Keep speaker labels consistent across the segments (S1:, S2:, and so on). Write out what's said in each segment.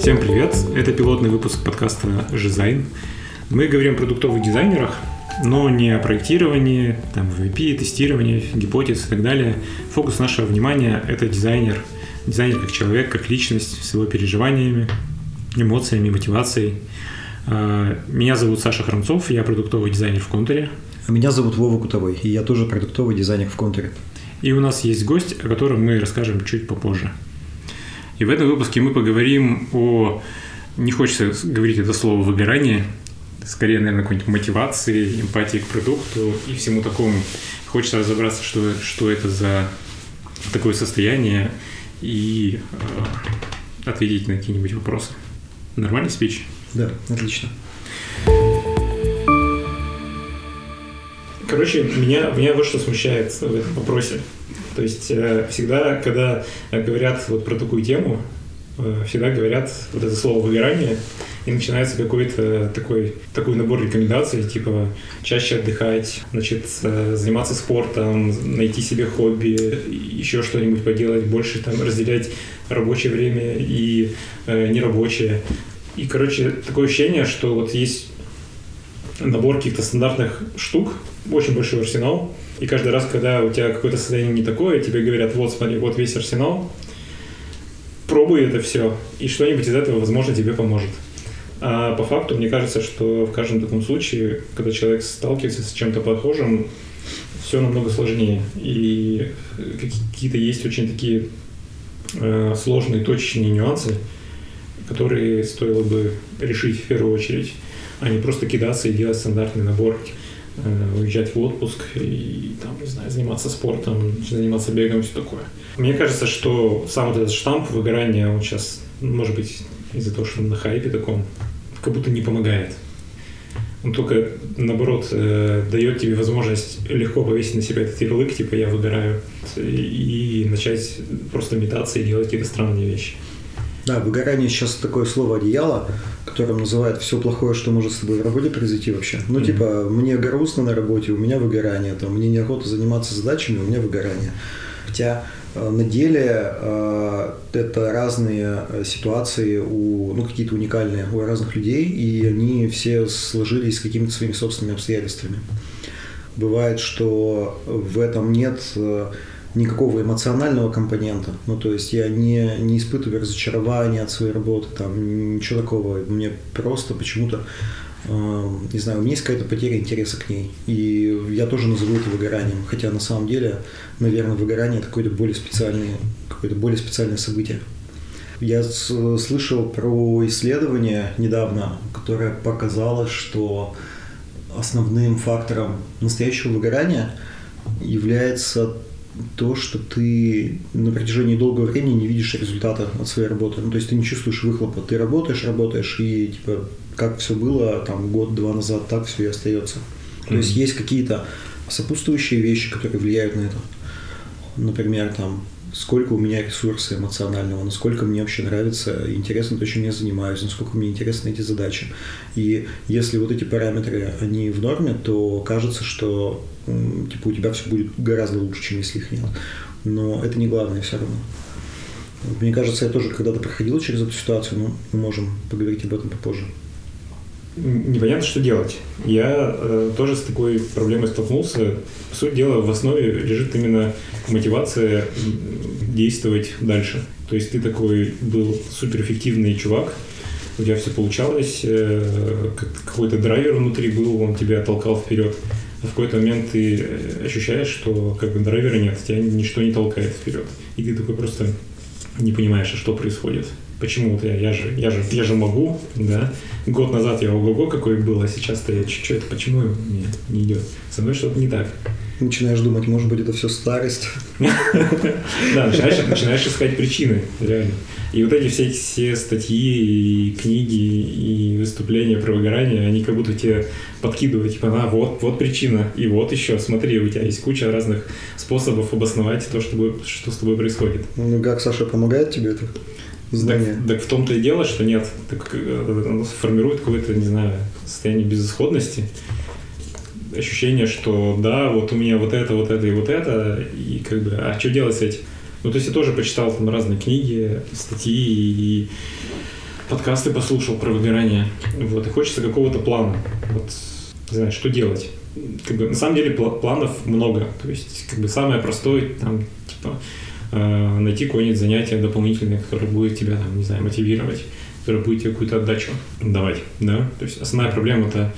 S1: Всем привет! Это пилотный выпуск подкаста «Жизайн». Мы говорим о продуктовых дизайнерах, но не о проектировании, там, MVP, тестировании, гипотез и так далее. Фокус нашего внимания – это дизайнер. Дизайнер как человек, как личность, с его переживаниями, эмоциями, мотивацией. А, меня зовут Саша Храмцов, я продуктовый дизайнер в Контуре.
S2: А меня зовут Вова Кутовой, и я тоже продуктовый дизайнер в Контуре.
S1: И у нас есть гость, о котором мы расскажем чуть попозже. И в этом выпуске мы поговорим о, не хочется говорить это слово выгорание, скорее, наверное, какой-нибудь мотивации, эмпатии к продукту и всему такому. Хочется разобраться, что, что это за такое состояние и э, ответить на какие-нибудь вопросы. Нормальный спич?
S2: Да, отлично.
S1: Короче, меня, меня вот что смущает в этом вопросе. То есть э, всегда, когда говорят вот про такую тему, э, всегда говорят вот это слово выгорание, и начинается какой-то такой, такой набор рекомендаций, типа чаще отдыхать, значит, заниматься спортом, найти себе хобби, еще что-нибудь поделать, больше там разделять рабочее время и э, нерабочее. И, короче, такое ощущение, что вот есть набор каких-то стандартных штук, очень большой арсенал, и каждый раз, когда у тебя какое-то состояние не такое, тебе говорят, вот смотри, вот весь арсенал, пробуй это все, и что-нибудь из этого, возможно, тебе поможет. А по факту, мне кажется, что в каждом таком случае, когда человек сталкивается с чем-то похожим, все намного сложнее. И какие-то есть очень такие э, сложные, точечные нюансы, которые стоило бы решить в первую очередь, а не просто кидаться и делать стандартный набор уезжать в отпуск и там, не знаю, заниматься спортом, заниматься бегом, все такое. Мне кажется, что сам вот этот штамп выгорания, он сейчас, может быть, из-за того, что он на хайпе таком, как будто не помогает. Он только, наоборот, э, дает тебе возможность легко повесить на себя этот ярлык, типа я выгораю, и начать просто метаться и делать какие-то странные вещи.
S2: Да, выгорание сейчас такое слово одеяло, которым называют все плохое, что может с тобой в работе произойти вообще. Ну, mm-hmm. типа, мне грустно на работе, у меня выгорание, там, мне неохота заниматься задачами, у меня выгорание. Хотя э, на деле э, это разные э, ситуации, у, ну, какие-то уникальные у разных людей, и они все сложились с какими-то своими собственными обстоятельствами. Бывает, что в этом нет никакого эмоционального компонента. Ну, то есть я не, не испытываю разочарования от своей работы, там, ничего такого. Мне просто почему-то, э, не знаю, у меня есть какая-то потеря интереса к ней. И я тоже назову это выгоранием. Хотя на самом деле, наверное, выгорание это какое-то более специальное, какое-то более специальное событие. Я слышал про исследование недавно, которое показало, что основным фактором настоящего выгорания является то, что ты на протяжении долгого времени не видишь результата от своей работы. Ну, то есть ты не чувствуешь выхлопа. Ты работаешь, работаешь, и типа как все было там год-два назад, так все и остается. То есть есть какие-то сопутствующие вещи, которые влияют на это. Например, там сколько у меня ресурса эмоционального, насколько мне вообще нравится, интересно то, чем я занимаюсь, насколько мне интересны эти задачи. И если вот эти параметры, они в норме, то кажется, что типа у тебя все будет гораздо лучше, чем если их нет. Но это не главное все равно. Мне кажется, я тоже когда-то проходил через эту ситуацию, но мы можем поговорить об этом попозже.
S1: Непонятно, что делать. Я э, тоже с такой проблемой столкнулся. По сути дела, в основе лежит именно мотивация действовать дальше. То есть ты такой был суперэффективный чувак, у тебя все получалось, э, какой-то драйвер внутри был, он тебя толкал вперед. А в какой-то момент ты э, ощущаешь, что как бы драйвера нет, тебя ничто не толкает вперед. И ты такой просто не понимаешь, а что происходит. Почему вот я, я же, я же, я же могу, да? Год назад я ого-го какой был, а сейчас-то я чуть-чуть, почему не, не идет? Со мной что-то не так
S2: начинаешь думать, может быть, это все старость.
S1: Да, начинаешь, начинаешь искать причины, реально. И вот эти все, все статьи, и книги, и выступления про выгорание, они как будто тебе подкидывают, типа, на, вот, вот причина, и вот еще, смотри, у тебя есть куча разных способов обосновать то, что, что с тобой происходит.
S2: Ну, как, Саша, помогает тебе это?
S1: Знание. Так, так в том-то и дело, что нет, так, э, оно формирует какое-то, не знаю, состояние безысходности, ощущение, что да, вот у меня вот это, вот это и вот это, и как бы, а что делать с этим? Ну, то есть я тоже почитал там разные книги, статьи, и подкасты послушал про выгорание, вот, и хочется какого-то плана, вот, не знаю, что делать. Как бы, на самом деле планов много, то есть, как бы, самое простое, там, типа, э, найти какое-нибудь занятие дополнительное, которое будет тебя, там, не знаю, мотивировать, которое будет тебе какую-то отдачу давать, да, то есть основная проблема это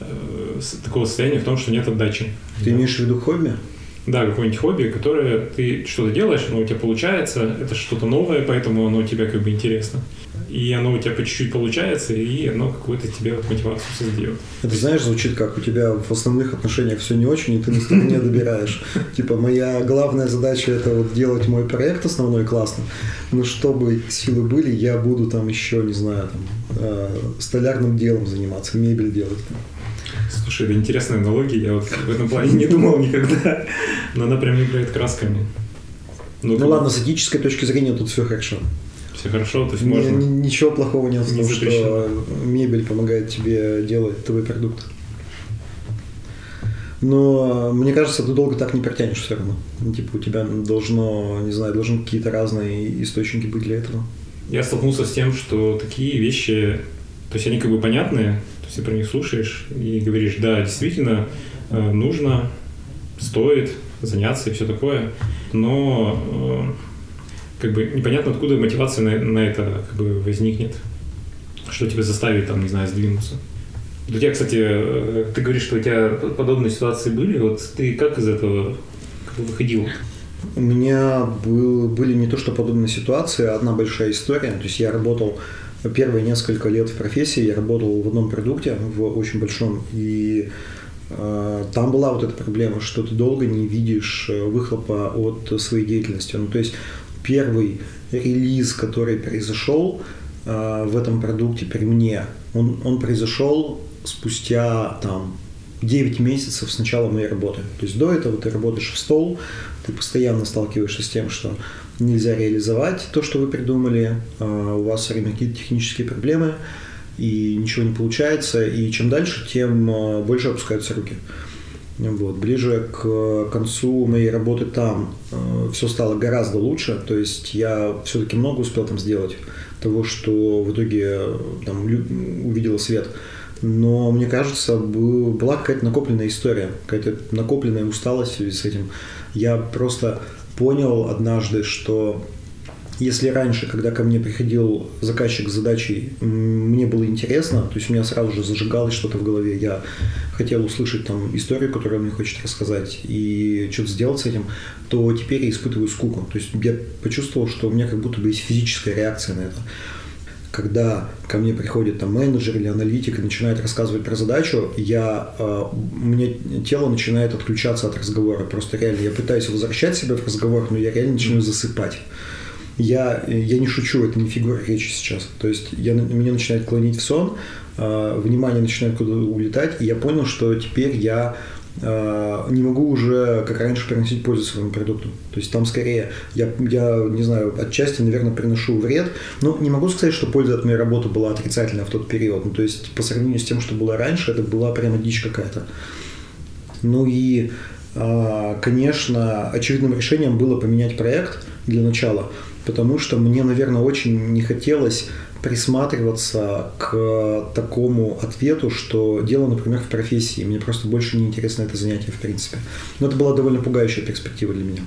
S1: э, такого состояния в том, что нет отдачи.
S2: Ты да. имеешь в виду хобби?
S1: Да, какое-нибудь хобби, которое ты что-то делаешь, оно у тебя получается, это что-то новое, поэтому оно у тебя как бы интересно. И оно у тебя по чуть-чуть получается, и оно какую-то тебе вот мотивацию создает.
S2: Это знаешь, звучит как у тебя в основных отношениях все не очень, и ты на стороне добираешь. Типа, моя главная задача это вот делать мой проект основной классно, но чтобы силы были, я буду там еще, не знаю, там, э, столярным делом заниматься, мебель делать.
S1: Слушай, это интересная аналогия, я вот в этом плане не думал никогда, но она прям играет красками.
S2: Ну, ну ладно, с этической точки зрения тут все хорошо.
S1: Все хорошо, то есть можно...
S2: Ничего плохого нет в том, что мебель помогает тебе делать твой продукт. Но мне кажется, ты долго так не протянешь все равно. Типа у тебя должно, не знаю, должны какие-то разные источники быть для этого.
S1: Я столкнулся с тем, что такие вещи, то есть они как бы понятные, есть ты про них слушаешь и говоришь, да, действительно, э, нужно, стоит заняться и все такое, но э, как бы непонятно, откуда мотивация на, на это как бы возникнет, что тебя заставит, там, не знаю, сдвинуться. У тебя, кстати, э, ты говоришь, что у тебя подобные ситуации были, вот ты как из этого как бы выходил?
S2: У меня был, были не то что подобные ситуации, а одна большая история. То есть я работал первые несколько лет в профессии я работал в одном продукте, в очень большом, и э, там была вот эта проблема, что ты долго не видишь э, выхлопа от своей деятельности. Ну, то есть первый релиз, который произошел э, в этом продукте при мне, он, он произошел спустя там 9 месяцев с начала моей работы. То есть до этого ты работаешь в стол, ты постоянно сталкиваешься с тем, что нельзя реализовать то, что вы придумали, а, у вас все время какие-то технические проблемы, и ничего не получается, и чем дальше, тем а, больше опускаются руки. Вот. Ближе к концу моей работы там э, все стало гораздо лучше, то есть я все-таки много успел там сделать того, что в итоге там увидела свет. Но мне кажется, была какая-то накопленная история, какая-то накопленная усталость в связи с этим. Я просто понял однажды, что если раньше, когда ко мне приходил заказчик с задачей, мне было интересно, то есть у меня сразу же зажигалось что-то в голове, я хотел услышать там историю, которую он мне хочет рассказать, и что-то сделать с этим, то теперь я испытываю скуку. То есть я почувствовал, что у меня как будто бы есть физическая реакция на это когда ко мне приходит там менеджер или аналитик и начинает рассказывать про задачу, я, э, меня тело начинает отключаться от разговора. Просто реально я пытаюсь возвращать себя в разговор, но я реально начинаю засыпать. Я, я не шучу, это не фигура речи сейчас. То есть я, меня начинает клонить в сон, э, внимание начинает куда-то улетать, и я понял, что теперь я Э, не могу уже, как раньше, приносить пользу своему продукту. То есть там скорее, я, я не знаю, отчасти, наверное, приношу вред, но не могу сказать, что польза от моей работы была отрицательная в тот период. Ну, то есть по сравнению с тем, что было раньше, это была прямо дичь какая-то. Ну и, э, конечно, очевидным решением было поменять проект для начала, потому что мне, наверное, очень не хотелось присматриваться к такому ответу, что дело, например, в профессии. Мне просто больше не интересно это занятие, в принципе. Но это была довольно пугающая перспектива для меня.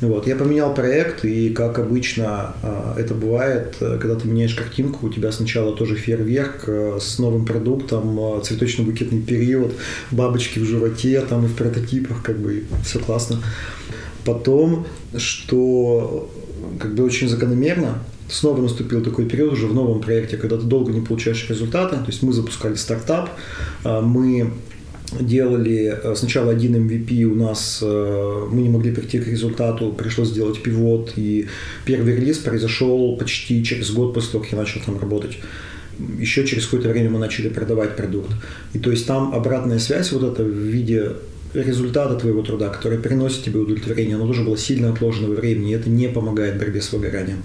S2: Вот. Я поменял проект, и как обычно а, это бывает, когда ты меняешь картинку, у тебя сначала тоже фейерверк а, с новым продуктом, а, цветочно-букетный период, бабочки в животе, там и в прототипах, как бы все классно. Потом, что как бы очень закономерно, снова наступил такой период уже в новом проекте, когда ты долго не получаешь результаты. То есть мы запускали стартап, а, мы делали э, сначала один MVP у нас, э, мы не могли прийти к результату, пришлось сделать пивот, и первый релиз произошел почти через год после того, как я начал там работать. Еще через какое-то время мы начали продавать продукт. И то есть там обратная связь вот это в виде результата твоего труда, который приносит тебе удовлетворение, оно тоже было сильно отложено во времени, и это не помогает борьбе с выгоранием.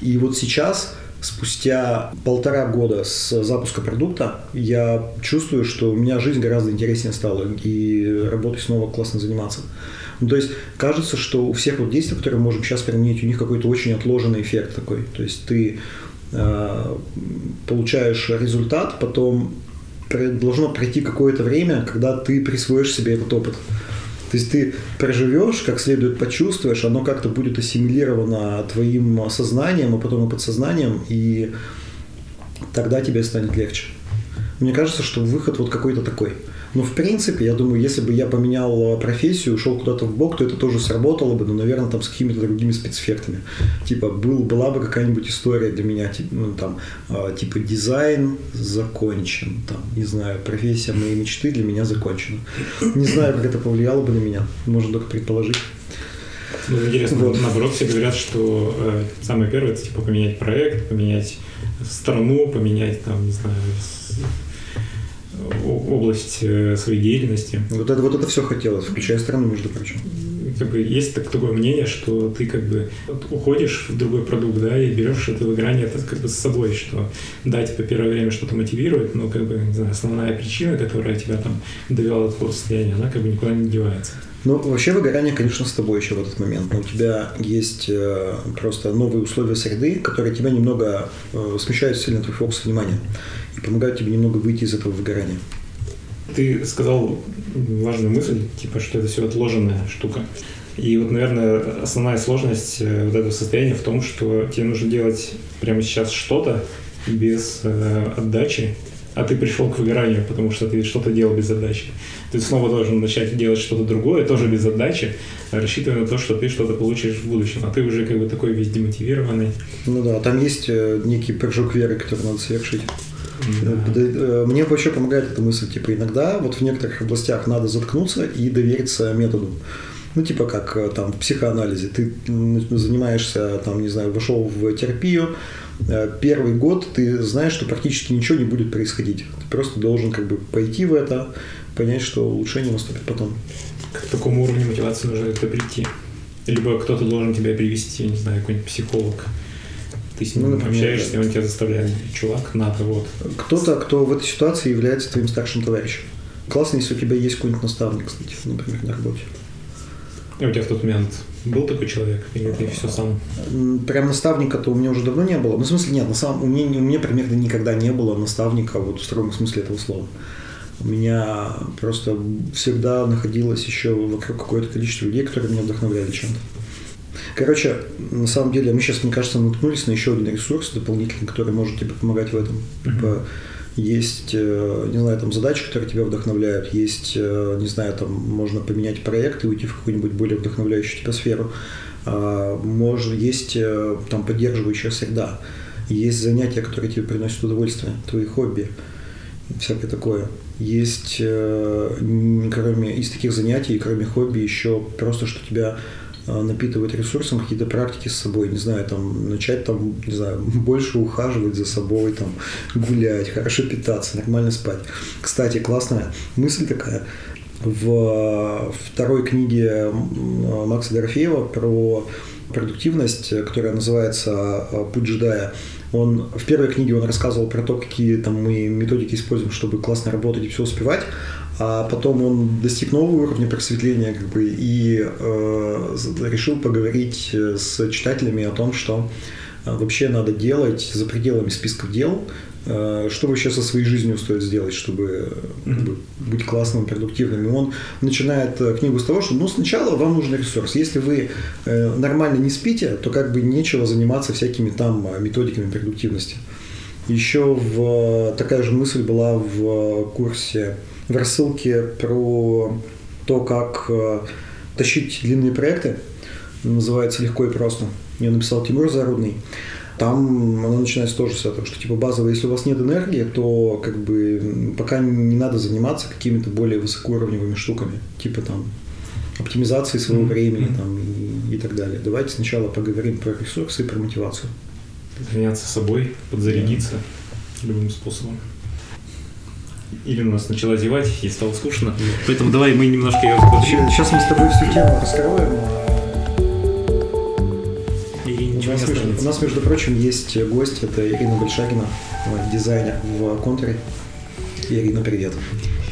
S2: И вот сейчас, спустя полтора года с запуска продукта, я чувствую, что у меня жизнь гораздо интереснее стала, и работой снова классно заниматься. Ну, то есть кажется, что у всех вот действий, которые мы можем сейчас применить, у них какой-то очень отложенный эффект такой. То есть ты э, получаешь результат, потом должно пройти какое-то время, когда ты присвоишь себе этот опыт. То есть ты проживешь, как следует почувствуешь, оно как-то будет ассимилировано твоим сознанием, а потом и подсознанием, и тогда тебе станет легче. Мне кажется, что выход вот какой-то такой – но в принципе, я думаю, если бы я поменял профессию, ушел куда-то в бок, то это тоже сработало бы, но, наверное, там с какими-то другими спецэффектами. Типа, был, была бы какая-нибудь история для меня, типа, ну, там, э, типа, дизайн закончен, там, не знаю, профессия моей мечты для меня закончена. Не знаю, как это повлияло бы на меня, можно только предположить.
S1: Ну, интересно, вот. наоборот, все говорят, что э, самое первое это типа поменять проект, поменять страну, поменять там, не знаю, область э, своей деятельности.
S2: Вот это, вот это все хотелось, включая страну, между прочим.
S1: Как бы есть так, такое мнение, что ты как бы уходишь в другой продукт, да, и берешь это выгорание это как бы с собой, что да, типа первое время что-то мотивирует, но как бы, не знаю, основная причина, которая тебя там довела до такого состояния, она как бы никуда не девается.
S2: Ну, вообще выгорание, конечно, с тобой еще в этот момент. Но у тебя есть э, просто новые условия среды, которые тебя немного э, смещают сильно твой фокус внимания и помогают тебе немного выйти из этого выгорания.
S1: Ты сказал важную мысль, типа, что это все отложенная штука. И вот, наверное, основная сложность э, вот этого состояния в том, что тебе нужно делать прямо сейчас что-то без э, отдачи, а ты пришел к выгоранию, потому что ты что-то делал без отдачи. Ты снова должен начать делать что-то другое, тоже без отдачи, рассчитывая на то, что ты что-то получишь в будущем. А ты уже как бы такой весь демотивированный.
S2: Ну да, там есть э, некий прыжок веры, который надо совершить. Э, мне вообще помогает эта мысль, типа, иногда вот в некоторых областях надо заткнуться и довериться методу. Ну, типа как э, там в психоанализе. Ты занимаешься, там, не знаю, вошел в терапию, э, первый год ты знаешь, что практически ничего не будет происходить. Ты просто должен как бы пойти в это, понять, что улучшение наступит потом.
S1: К такому уровню мотивации нужно это прийти. Либо кто-то должен тебя привести, не знаю, какой-нибудь психолог ты с ним ну, например, общаешься, и он тебя заставляет, чувак, надо, вот.
S2: Кто-то, кто в этой ситуации является твоим старшим товарищем. Классно, если у тебя есть какой-нибудь наставник, кстати, например, на работе.
S1: У тебя в тот момент был такой человек, или ты все сам?
S2: Прям наставника-то у меня уже давно не было. Ну, в смысле, нет, на самом, у, меня, у меня примерно никогда не было наставника вот в строгом смысле этого слова. У меня просто всегда находилось еще вокруг какое-то количество людей, которые меня вдохновляли чем-то. Короче, на самом деле, мы сейчас, мне кажется, наткнулись на еще один ресурс дополнительный, который может тебе помогать в этом. Mm-hmm. Есть, э, не знаю, там задачи, которые тебя вдохновляют, есть, э, не знаю, там можно поменять проект и уйти в какую-нибудь более вдохновляющую тебя сферу. А, может, есть э, там поддерживающая среда, есть занятия, которые тебе приносят удовольствие, твои хобби, всякое такое. Есть, кроме из таких занятий, кроме хобби, еще просто, что тебя напитывать ресурсом какие-то практики с собой, не знаю, там, начать там, не знаю, больше ухаживать за собой, там, гулять, хорошо питаться, нормально спать. Кстати, классная мысль такая, в второй книге Макса Дорофеева про продуктивность, которая называется а, «Путь джедая», он в первой книге он рассказывал про то, какие там мы методики используем, чтобы классно работать и все успевать, а потом он достиг нового уровня просветления как бы, и э, решил поговорить э, с читателями о том, что э, вообще надо делать за пределами списков дел, э, что вообще со своей жизнью стоит сделать, чтобы быть классным, продуктивным. И он начинает книгу с того, что ну, сначала вам нужен ресурс. Если вы нормально не спите, то как бы нечего заниматься всякими там методиками продуктивности. Еще в, такая же мысль была в курсе в рассылке про то, как э, тащить длинные проекты. Называется «Легко и просто». Ее написал Тимур Зарудный. Там она начинается тоже с этого, что типа базово, если у вас нет энергии, то как бы пока не надо заниматься какими-то более высокоуровневыми штуками, типа там оптимизации своего mm-hmm. времени там, и, и так далее. Давайте сначала поговорим про ресурсы и про мотивацию.
S1: Заняться собой, подзарядиться да. любым способом. Ирина у нас начала зевать, ей стало скучно. Поэтому давай мы немножко ее
S2: подвинем. Сейчас мы с тобой всю тему раскроем.
S1: И ничего у, нас,
S2: не у нас, между прочим, есть гость, это Ирина Большагина, дизайнер в контуре. Ирина, привет.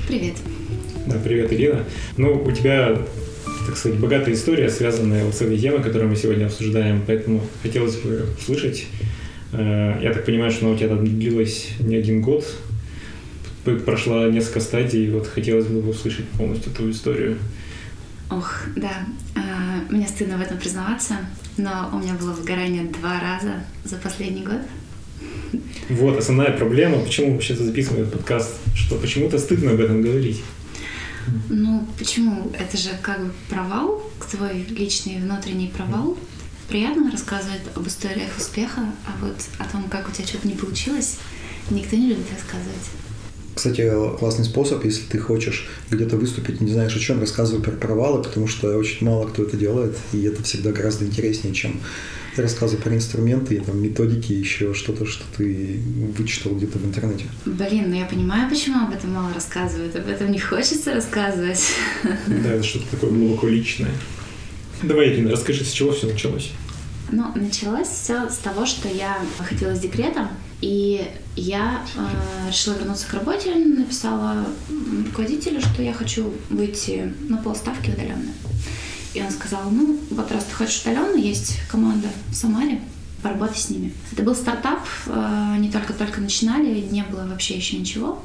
S3: Привет.
S1: Да, привет, Ирина. Ну, у тебя, так сказать, богатая история, связанная вот с этой темой, которую мы сегодня обсуждаем, поэтому хотелось бы услышать Э, я так понимаю, что она у тебя там длилась не один год, прошла несколько стадий, и вот хотелось бы услышать полностью твою историю.
S3: Ох, да. А, мне стыдно в этом признаваться, но у меня было выгорание два раза за последний год.
S1: Вот основная проблема, почему сейчас записываем этот подкаст, что почему-то стыдно об этом говорить.
S3: Ну, почему? Это же как бы провал, твой личный внутренний провал. Приятно рассказывать об историях успеха, а вот о том, как у тебя что-то не получилось, никто не любит рассказывать.
S2: Кстати, классный способ, если ты хочешь где-то выступить, не знаешь о чем, рассказывай про провалы, потому что очень мало кто это делает, и это всегда гораздо интереснее, чем рассказы про инструменты, там, методики, еще что-то, что ты вычитал где-то в интернете.
S3: Блин, ну я понимаю, почему об этом мало рассказывают. Об этом не хочется рассказывать.
S1: Да, это что-то такое глубоко личное. Давай, Ирина, расскажи, с чего все началось?
S3: Ну, началось все с того, что я выходила из декрета, и я э, решила вернуться к работе, написала руководителю, что я хочу выйти на полставки удаленно. И он сказал, ну, вот раз ты хочешь удаленно, есть команда в Самаре, поработай с ними. Это был стартап, э, они только-только начинали, не было вообще еще ничего.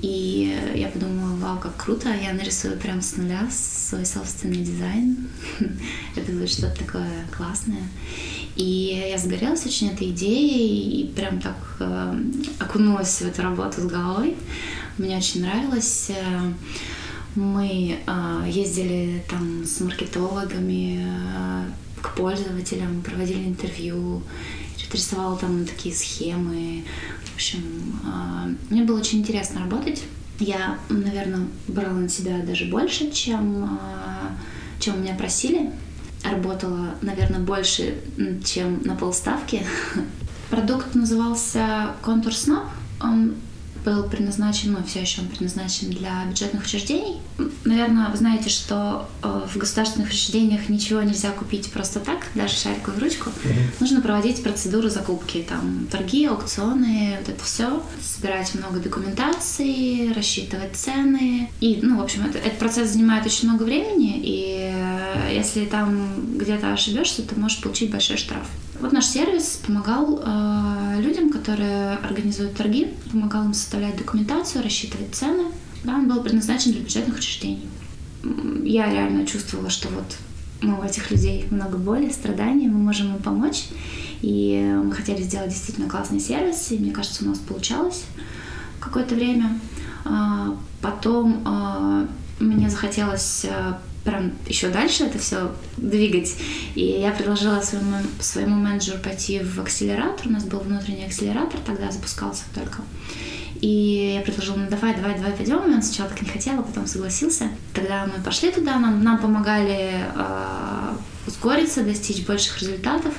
S3: И я подумала, вау, как круто, я нарисую прям с нуля свой собственный дизайн. Это будет что-то такое классное. И я загорелась очень этой идеей и прям так э, окунулась в эту работу с головой. Мне очень нравилось. Э, мы э, ездили там с маркетологами э, к пользователям, проводили интервью, рисовала там такие схемы. В общем, э, мне было очень интересно работать. Я, наверное, брала на себя даже больше, чем, э, чем меня просили работала, наверное, больше, чем на полставки. Продукт назывался Contour Snap. Он был предназначен, ну, все еще он предназначен для бюджетных учреждений. Наверное, вы знаете, что э, в государственных учреждениях ничего нельзя купить просто так, даже шариковую ручку. Mm-hmm. Нужно проводить процедуру закупки, там, торги, аукционы, вот это все. Собирать много документации, рассчитывать цены. И, ну, в общем, это, этот процесс занимает очень много времени, и э, если там где-то ошибешься, то можешь получить большой штраф. Вот наш сервис помогал э, людям, которые организуют торги, помогал им составлять документацию, рассчитывать цены. Да, он был предназначен для бюджетных учреждений. Я реально чувствовала, что вот ну, у этих людей много боли, страданий, мы можем им помочь. И мы хотели сделать действительно классный сервис, и мне кажется, у нас получалось какое-то время. А, потом а, мне захотелось э, прям еще дальше это все двигать. И я предложила своему, своему менеджеру пойти в акселератор. У нас был внутренний акселератор, тогда запускался только. И я предложила, ну давай, давай, давай пойдем. И он сначала так не хотел, а потом согласился. Тогда мы пошли туда, нам, нам помогали э, ускориться, достичь больших результатов.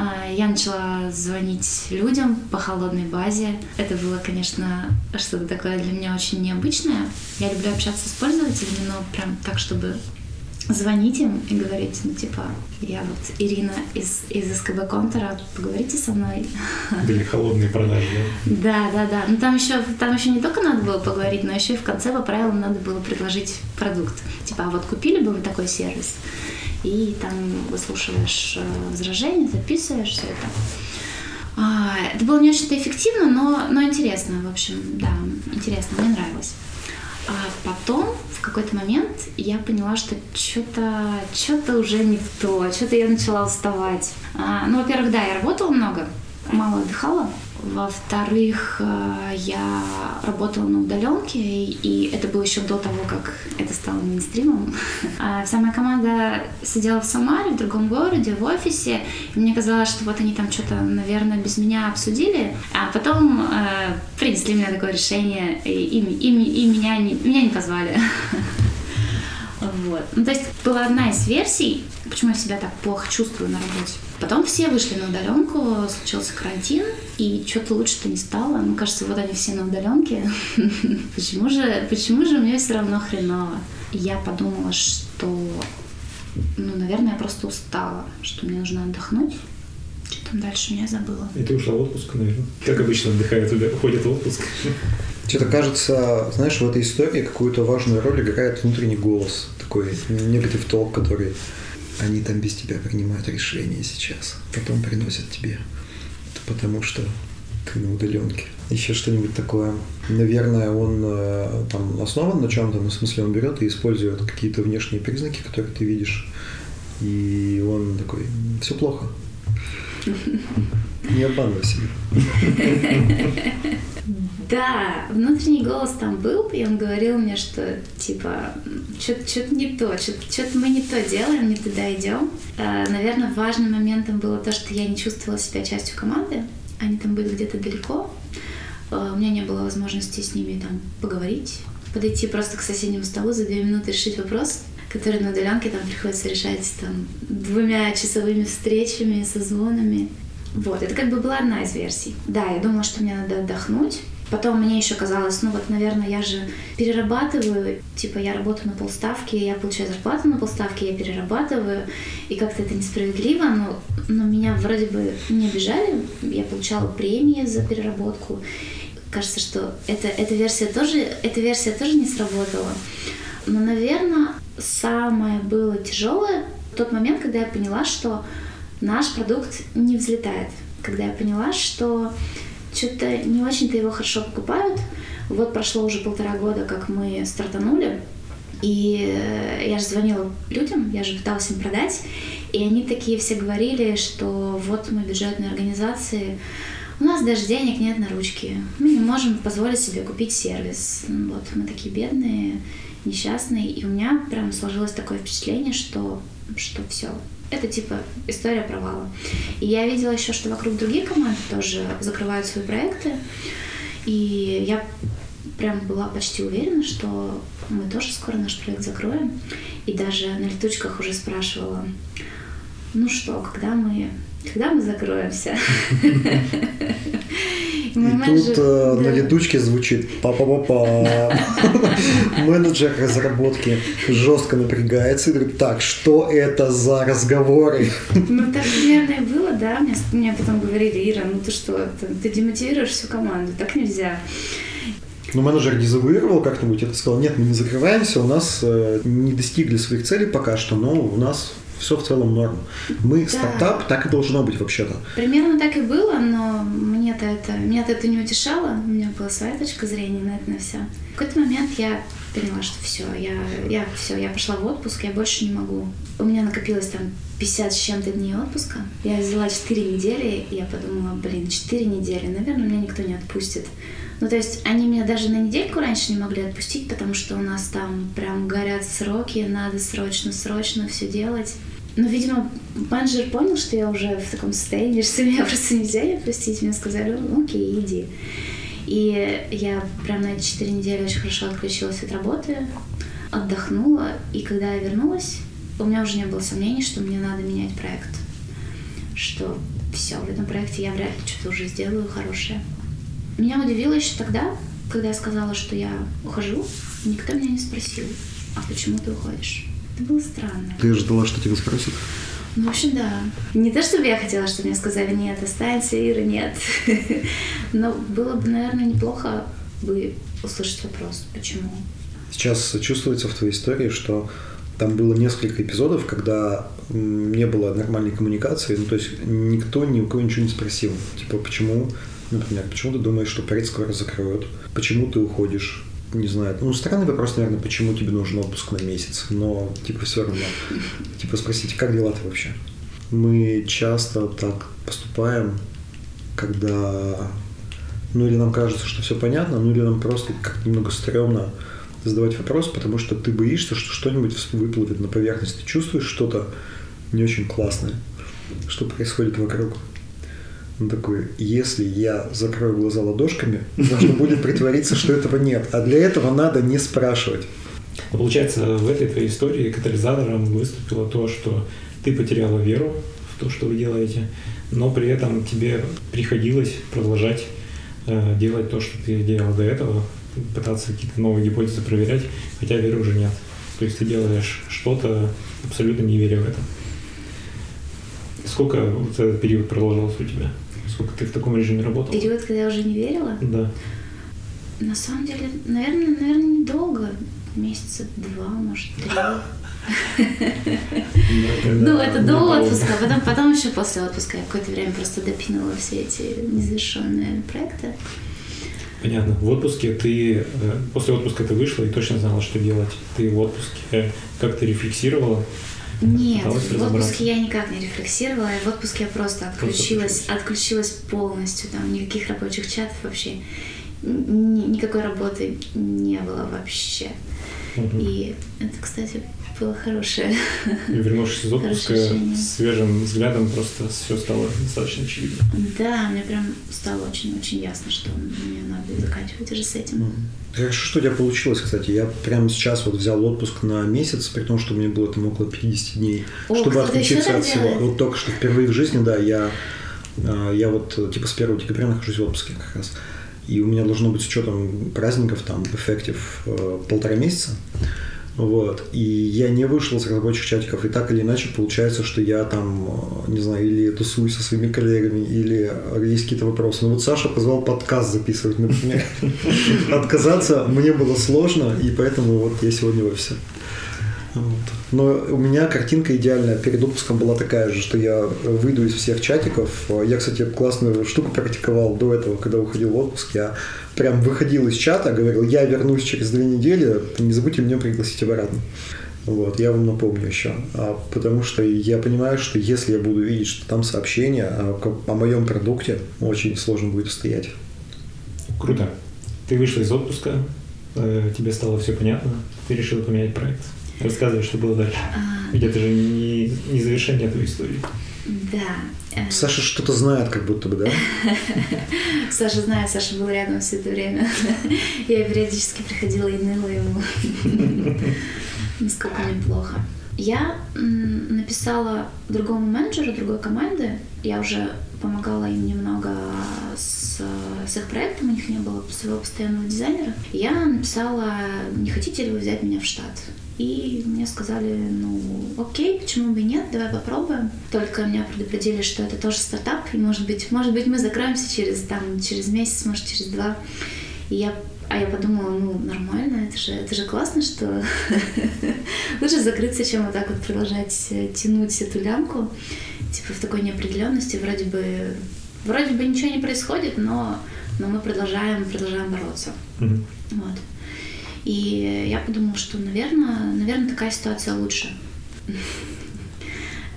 S3: А, я начала звонить людям по холодной базе. Это было, конечно, что-то такое для меня очень необычное. Я люблю общаться с пользователями, но прям так, чтобы звонить им и говорить, ну, типа, я вот Ирина из, из СКБ Контора, поговорите со мной.
S1: Были холодные продажи,
S3: да? Да, да, да. Ну, там еще, там еще не только надо было поговорить, но еще и в конце по правилам надо было предложить продукт. Типа, а вот купили бы вы такой сервис? И там выслушиваешь э, возражения, записываешь все это. А, это было не очень-то эффективно, но, но интересно, в общем, да, интересно, мне нравилось. А потом, в какой-то момент, я поняла, что что-то что уже не то, что-то я начала уставать. А, ну, во-первых, да, я работала много, мало отдыхала, во-вторых, э, я работала на удаленке, и это было еще до того, как это стало мейнстримом. А вся моя команда сидела в Самаре, в другом городе, в офисе, и мне казалось, что вот они там что-то, наверное, без меня обсудили, а потом э, принесли мне такое решение, и, и, и, и меня, не, меня не позвали. Вот. Ну, то есть была одна из версий, почему я себя так плохо чувствую на работе. Потом все вышли на удаленку, случился карантин, и что-то лучше-то не стало. Мне кажется, вот они все на удаленке. почему же, почему же мне все равно хреново? я подумала, что, ну, наверное, я просто устала, что мне нужно отдохнуть. Что там дальше меня забыла.
S1: И ты ушла в отпуск, наверное. Как обычно отдыхают, уходят в отпуск.
S2: Что-то кажется, знаешь, в этой истории какую-то важную роль играет внутренний голос, такой негатив толк, который они там без тебя принимают решения сейчас, потом приносят тебе Это потому что ты на удаленке. Еще что-нибудь такое. Наверное, он э, там основан на чем-то, ну, в смысле он берет и использует какие-то внешние признаки, которые ты видишь. И он такой, все плохо. Не обманывай себя.
S3: Да, внутренний голос там был, и он говорил мне, что типа что-то не то, что-то мы не то делаем, не туда идем. А, наверное, важным моментом было то, что я не чувствовала себя частью команды. Они там были где-то далеко. А, у меня не было возможности с ними там поговорить, подойти просто к соседнему столу за две минуты решить вопрос, который на удаленке там приходится решать там двумя часовыми встречами, созвонами. Вот, это как бы была одна из версий. Да, я думала, что мне надо отдохнуть. Потом мне еще казалось, ну вот, наверное, я же перерабатываю, типа я работаю на полставки, я получаю зарплату на полставки, я перерабатываю, и как-то это несправедливо, но, но меня вроде бы не обижали, я получала премии за переработку. Кажется, что это, эта версия тоже, эта версия тоже не сработала. Но, наверное, самое было тяжелое тот момент, когда я поняла, что наш продукт не взлетает. Когда я поняла, что что-то не очень-то его хорошо покупают. Вот прошло уже полтора года, как мы стартанули, и я же звонила людям, я же пыталась им продать, и они такие все говорили, что вот мы бюджетные организации, у нас даже денег нет на ручки, мы не можем позволить себе купить сервис. Вот мы такие бедные, несчастные, и у меня прям сложилось такое впечатление, что, что все, это типа история провала. И я видела еще, что вокруг других команд тоже закрывают свои проекты. И я прям была почти уверена, что мы тоже скоро наш проект закроем. И даже на летучках уже спрашивала, ну что, когда мы, когда мы закроемся?
S2: И тут э, на летучке звучит па-па-па-па. Менеджер разработки жестко напрягается и говорит, так, что это за разговоры?
S3: Ну, так и было, да. Мне, мне потом говорили, Ира, ну ты что, ты, ты демотивируешь всю команду, так нельзя.
S2: Но менеджер дезавуировал как-нибудь это, сказал, нет, мы не закрываемся, у нас э, не достигли своих целей пока что, но у нас все в целом норм. Мы да. стартап, так и должно быть вообще-то.
S3: Примерно так и было, но мне-то это, меня-то это не утешало. У меня была своя точка зрения на это на все. В какой-то момент я поняла, что все, я, я все, я пошла в отпуск, я больше не могу. У меня накопилось там 50 с чем-то дней отпуска. Я взяла 4 недели, и я подумала, блин, 4 недели, наверное, меня никто не отпустит. Ну, то есть они меня даже на недельку раньше не могли отпустить, потому что у нас там прям горят сроки, надо срочно-срочно все делать. Ну, видимо, менеджер понял, что я уже в таком состоянии, что меня просто нельзя не отпустить. Мне сказали, окей, иди. И я прям на эти четыре недели очень хорошо отключилась от работы, отдохнула. И когда я вернулась, у меня уже не было сомнений, что мне надо менять проект. Что все, в этом проекте я вряд ли что-то уже сделаю хорошее. Меня удивило еще тогда, когда я сказала, что я ухожу, никто меня не спросил, а почему ты уходишь? Это было странно.
S2: Ты ждала, что тебя спросят?
S3: Ну, в общем, да. Не то, чтобы я хотела, чтобы мне сказали, нет, останься, Ира, нет. Но было бы, наверное, неплохо бы услышать вопрос, почему.
S2: Сейчас чувствуется в твоей истории, что там было несколько эпизодов, когда не было нормальной коммуникации, ну, то есть никто ни у кого ничего не спросил. Типа, почему Например, почему ты думаешь, что проект скоро закроют? Почему ты уходишь? Не знаю. Ну, странный вопрос, наверное, почему тебе нужен отпуск на месяц, но, типа, все равно. Типа, спросите, как дела ты вообще? Мы часто так поступаем, когда ну или нам кажется, что все понятно, ну или нам просто как немного стрёмно задавать вопрос, потому что ты боишься, что что-нибудь выплывет на поверхность. Ты чувствуешь что-то не очень классное, что происходит вокруг. Он такой, если я закрою глаза ладошками, нужно будет притвориться, что этого нет. А для этого надо не спрашивать.
S1: Получается, в этой твоей истории катализатором выступило то, что ты потеряла веру в то, что вы делаете, но при этом тебе приходилось продолжать э, делать то, что ты делал до этого, пытаться какие-то новые гипотезы проверять, хотя веры уже нет. То есть ты делаешь что-то, абсолютно не веря в это. Сколько вот этот период продолжался у тебя? Сколько ты в таком режиме работала?
S3: Период, когда я уже не верила?
S1: Да.
S3: На самом деле, наверное, наверное, недолго. Месяца два, может, три. Ну, это до отпуска, а потом, потом еще после отпуска я какое-то время просто допинала все эти незавершенные проекты.
S1: Понятно. В отпуске ты, э, после отпуска ты вышла и точно знала, что делать. Ты в отпуске как-то рефлексировала?
S3: Нет, в отпуске я никак не рефлексировала. В отпуске я просто отключилась, просто отключилась полностью. Там никаких рабочих чатов вообще. Никакой работы не было вообще. Угу. И это, кстати, было хорошее.
S1: И вернувшись из отпуска свежим взглядом, просто все стало достаточно очевидно.
S3: Да, мне прям стало очень-очень ясно, что мне надо заканчивать уже с этим.
S2: Хорошо, что у тебя получилось, кстати. Я прямо сейчас вот взял отпуск на месяц, при том, что мне было там около 50 дней, О, чтобы отключиться от всего. Вот только что впервые в жизни, да, я, а, я вот типа с 1 декабря нахожусь в отпуске как раз. И у меня должно быть с учетом праздников там эффектив э, полтора месяца. Вот. И я не вышел из рабочих чатиков, и так или иначе получается, что я там, э, не знаю, или тусуюсь со своими коллегами, или есть какие-то вопросы. Ну вот Саша позвал подкаст записывать, например. Отказаться мне было сложно, и поэтому вот я сегодня в офисе. Но у меня картинка идеальная перед отпуском была такая же, что я выйду из всех чатиков. Я, кстати, классную штуку практиковал до этого, когда уходил в отпуск. Я прям выходил из чата, говорил, я вернусь через две недели, не забудьте меня пригласить обратно. Вот, я вам напомню еще. А, потому что я понимаю, что если я буду видеть, что там сообщение о, о моем продукте, очень сложно будет устоять.
S1: Круто. Ты вышла из отпуска, э, тебе стало все понятно, ты решила поменять проект. Рассказывай, что было дальше. А... Ведь это же не, не завершение твоей истории.
S3: Да.
S2: Э. Саша что-то знает, как будто бы, да?
S3: Саша знает, Саша был рядом все это время. Я периодически приходила и ныла ему. Насколько мне плохо. Я написала другому менеджеру другой команды. Я уже помогала им немного с, с их проектом, у них не было своего постоянного дизайнера. Я написала, не хотите ли вы взять меня в штат? И мне сказали, ну, окей, почему бы и нет, давай попробуем. Только меня предупредили, что это тоже стартап, и может быть, может быть, мы закроемся через, там, через месяц, может, через два. И я а я подумала, ну, нормально, это же, это же классно, что лучше закрыться, чем вот так вот продолжать э, тянуть эту лямку, типа в такой неопределенности, вроде бы, вроде бы ничего не происходит, но, но мы продолжаем, продолжаем бороться. Mm-hmm. Вот. И я подумала, что, наверное, наверное, такая ситуация лучше.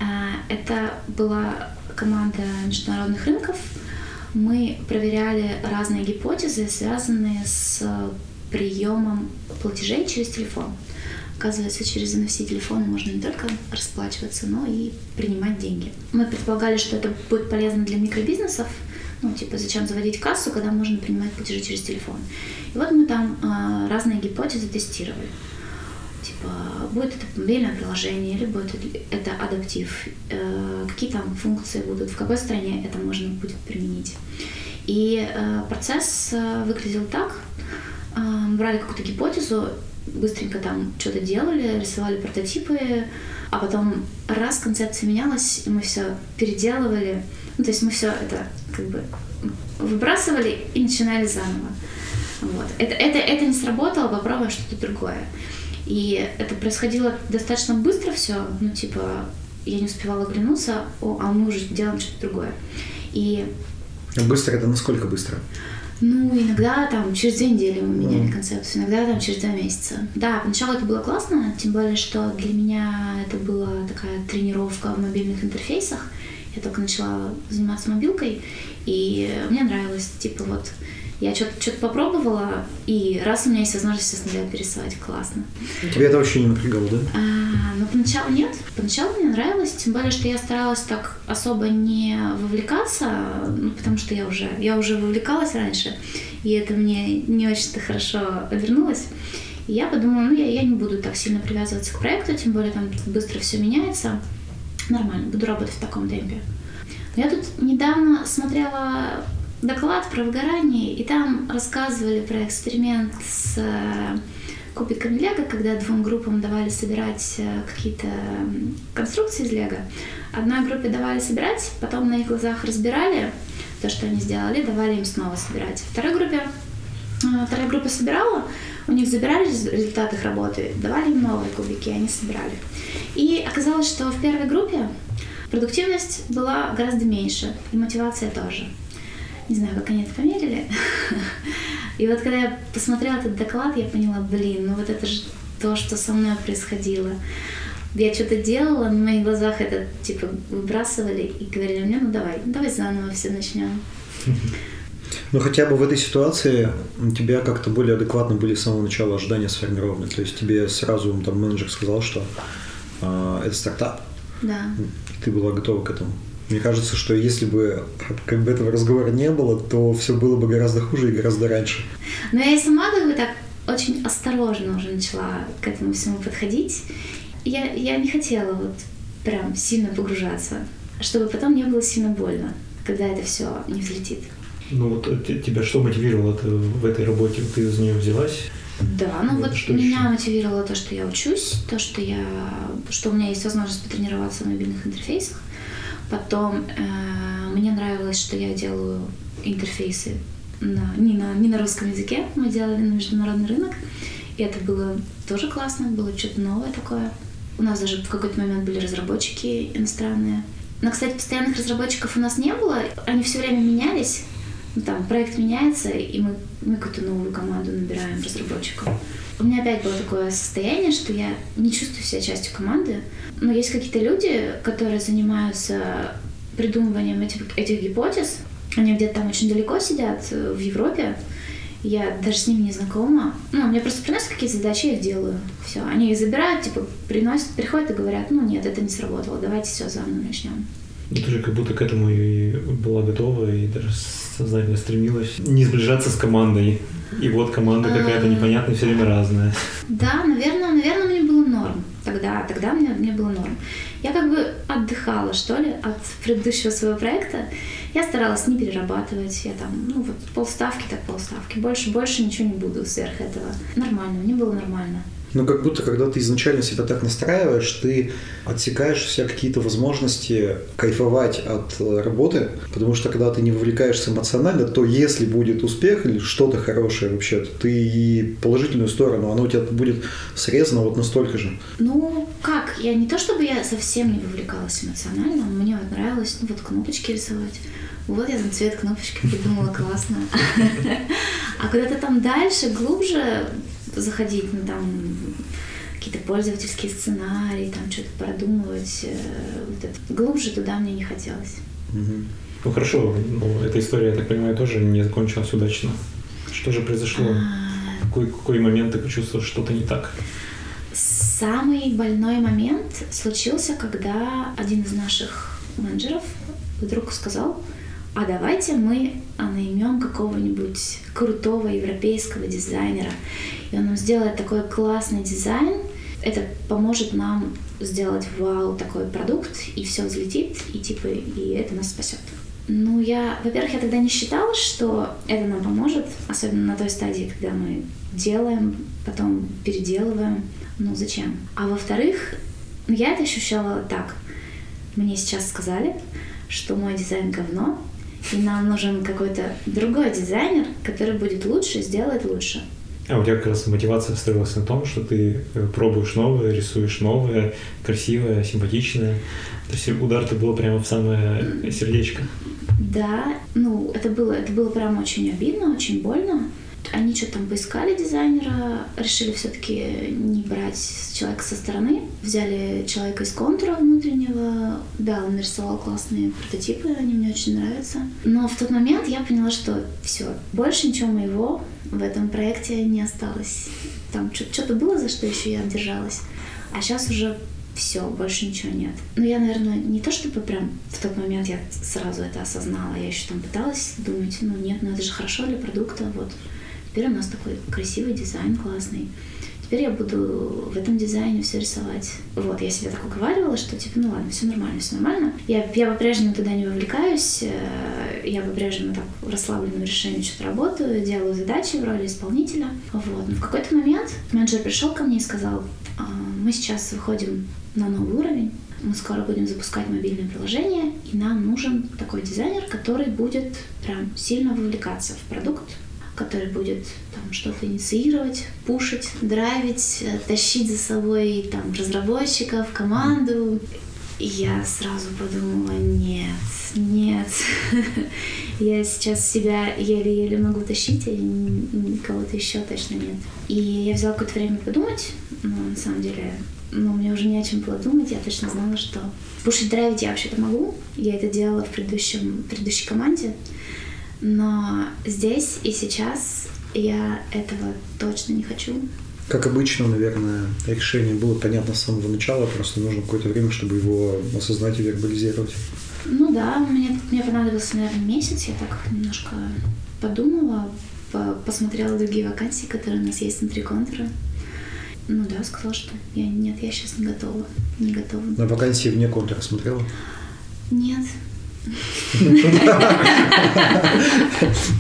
S3: А, это была команда международных рынков. Мы проверяли разные гипотезы, связанные с приемом платежей через телефон. Оказывается, через NFC телефоны можно не только расплачиваться, но и принимать деньги. Мы предполагали, что это будет полезно для микробизнесов, ну, типа, зачем заводить кассу, когда можно принимать платежи через телефон. И вот мы там э, разные гипотезы тестировали. Типа, будет это мобильное приложение или будет это адаптив, э, какие там функции будут, в какой стране это можно будет применить. И э, процесс э, выглядел так. Э, брали какую-то гипотезу, быстренько там что-то делали, рисовали прототипы, а потом раз концепция менялась, и мы все переделывали. Ну, то есть мы все это как бы выбрасывали и начинали заново. Вот. Это, это, это не сработало, попробуем что-то другое. И это происходило достаточно быстро все, ну, типа, я не успевала оглянуться, о, а мы уже делаем что-то другое. И...
S2: Быстро это насколько быстро?
S3: Ну, иногда там через две недели мы меняли mm. концепцию, иногда там через два месяца. Да, поначалу это было классно, тем более, что для меня это была такая тренировка в мобильных интерфейсах. Я только начала заниматься мобилкой, и мне нравилось, типа, вот я что-то что попробовала, и раз у меня есть возможность все с нуля перерисовать, классно.
S2: Тебе это вообще не напрягало, да?
S3: А, ну, поначалу нет. Поначалу мне нравилось, тем более, что я старалась так особо не вовлекаться, ну, потому что я уже, я уже вовлекалась раньше, и это мне не очень-то хорошо вернулось. И я подумала, ну, я, я не буду так сильно привязываться к проекту, тем более там быстро все меняется. Нормально, буду работать в таком темпе. Я тут недавно смотрела доклад про выгорание, и там рассказывали про эксперимент с э, кубиками Лего, когда двум группам давали собирать э, какие-то конструкции из Лего. Одной группе давали собирать, потом на их глазах разбирали то, что они сделали, давали им снова собирать. Второй группе, э, вторая группа собирала, У них забирали результаты их работы, давали им новые кубики, они собирали. И оказалось, что в первой группе продуктивность была гораздо меньше, и мотивация тоже. Не знаю, как они это померили. И вот когда я посмотрела этот доклад, я поняла, блин, ну вот это же то, что со мной происходило. Я что-то делала, на моих глазах это типа выбрасывали и говорили мне, ну давай, давай заново все начнем.
S2: Ну, хотя бы в этой ситуации у тебя как-то более адекватно были с самого начала ожидания сформированы. То есть тебе сразу там менеджер сказал, что э, это стартап.
S3: Да.
S2: И ты была готова к этому. Мне кажется, что если бы как бы этого разговора не было, то все было бы гораздо хуже и гораздо раньше.
S3: Но я и сама как бы так очень осторожно уже начала к этому всему подходить. Я, я не хотела вот прям сильно погружаться, чтобы потом не было сильно больно, когда это все не взлетит.
S1: Ну вот э, тебя что мотивировало в этой работе? Ты за нее взялась?
S3: Да, ну вот, вот что меня еще? мотивировало то, что я учусь, то, что я, что у меня есть возможность потренироваться в мобильных интерфейсах. Потом э, мне нравилось, что я делаю интерфейсы на, не, на, не на русском языке, мы делали на международный рынок. И это было тоже классно, было что-то новое такое. У нас даже в какой-то момент были разработчики иностранные. Но, кстати, постоянных разработчиков у нас не было, они все время менялись ну, там проект меняется, и мы, мы какую-то новую команду набираем разработчиков. У меня опять было такое состояние, что я не чувствую себя частью команды, но есть какие-то люди, которые занимаются придумыванием этих, этих гипотез. Они где-то там очень далеко сидят, э, в Европе. Я даже с ними не знакома. Ну, мне просто приносят какие-то задачи, я их делаю. Все. Они их забирают, типа, приносят, приходят и говорят, ну нет, это не сработало, давайте все заново начнем.
S1: Ну, ты же как будто к этому и была готова, и даже сознательно стремилась не сближаться с командой. И вот команда какая-то непонятная, все время разная.
S3: Да, наверное, наверное, мне было норм. Тогда, тогда мне, мне было норм. Я как бы отдыхала, что ли, от предыдущего своего проекта. Я старалась не перерабатывать. Я там, ну вот полставки так полставки. Больше, больше ничего не буду сверх этого. Нормально, мне было нормально.
S2: Ну, как будто, когда ты изначально себя так настраиваешь, ты отсекаешь все какие-то возможности кайфовать от э, работы, потому что, когда ты не вовлекаешься эмоционально, то если будет успех или что-то хорошее вообще, то ты и положительную сторону, оно у тебя будет срезано вот настолько же.
S3: Ну, как? Я не то, чтобы я совсем не вовлекалась эмоционально, мне вот нравилось ну, вот кнопочки рисовать. Вот я там цвет кнопочки придумала классно. А когда-то там дальше, глубже, заходить, ну там какие-то пользовательские сценарии, там что-то продумывать. Э, вот это. Глубже туда мне не хотелось.
S1: Ну хорошо, ну, эта история, я так понимаю, тоже не закончилась удачно. Что же произошло? А... Какой, какой момент ты почувствовал, что что-то не так?
S3: Самый больной момент случился, когда один из наших менеджеров вдруг сказал, а давайте мы наймем какого-нибудь крутого европейского дизайнера, и он нам сделает такой классный дизайн. Это поможет нам сделать вау такой продукт, и все взлетит, и типа, и это нас спасет. Ну, я, во-первых, я тогда не считала, что это нам поможет, особенно на той стадии, когда мы делаем, потом переделываем. Ну, зачем? А во-вторых, ну, я это ощущала так. Мне сейчас сказали, что мой дизайн говно, и нам нужен какой-то другой дизайнер, который будет лучше, сделает лучше.
S1: А у тебя как раз мотивация строилась на том, что ты э, пробуешь новое, рисуешь новое, красивое, симпатичное. То есть удар-то был прямо в самое сердечко.
S3: Да, ну это было, это было прям очень обидно, очень больно. Они что-то там поискали дизайнера, решили все-таки не брать человека со стороны. Взяли человека из контура внутреннего. Да, он нарисовал классные прототипы, они мне очень нравятся. Но в тот момент я поняла, что все, больше ничего моего в этом проекте не осталось. Там что-то было, за что еще я держалась. А сейчас уже все, больше ничего нет. Ну, я, наверное, не то чтобы прям в тот момент я сразу это осознала, я еще там пыталась думать, ну нет, ну это же хорошо для продукта, вот Теперь у нас такой красивый дизайн, классный. Теперь я буду в этом дизайне все рисовать. Вот, я себе так уговаривала, что типа, ну ладно, все нормально, все нормально. Я, я по-прежнему туда не вовлекаюсь, э, я по-прежнему так в расслабленном решении что-то работаю, делаю задачи в роли исполнителя. Вот. Но в какой-то момент менеджер пришел ко мне и сказал, «А, мы сейчас выходим на новый уровень, мы скоро будем запускать мобильное приложение, и нам нужен такой дизайнер, который будет прям сильно вовлекаться в продукт, который будет там что-то инициировать, пушить, драйвить, э, тащить за собой там разработчиков, команду. И я сразу подумала, нет, нет, я сейчас себя еле-еле могу тащить, а кого-то еще точно нет. И я взяла какое-то время подумать, но на самом деле ну, мне уже не о чем было думать, я точно знала, что пушить драйвить я вообще-то могу. Я это делала в предыдущем, предыдущей команде. Но здесь и сейчас я этого точно не хочу.
S2: Как обычно, наверное, решение было понятно с самого начала, просто нужно какое-то время, чтобы его осознать и вербализировать.
S3: Ну да, мне, мне понадобился, наверное, месяц. Я так немножко подумала, по посмотрела другие вакансии, которые у нас есть внутри контура. Ну да, сказала, что я нет, я сейчас не готова. Не готова.
S2: На вакансии вне контура смотрела?
S3: Нет.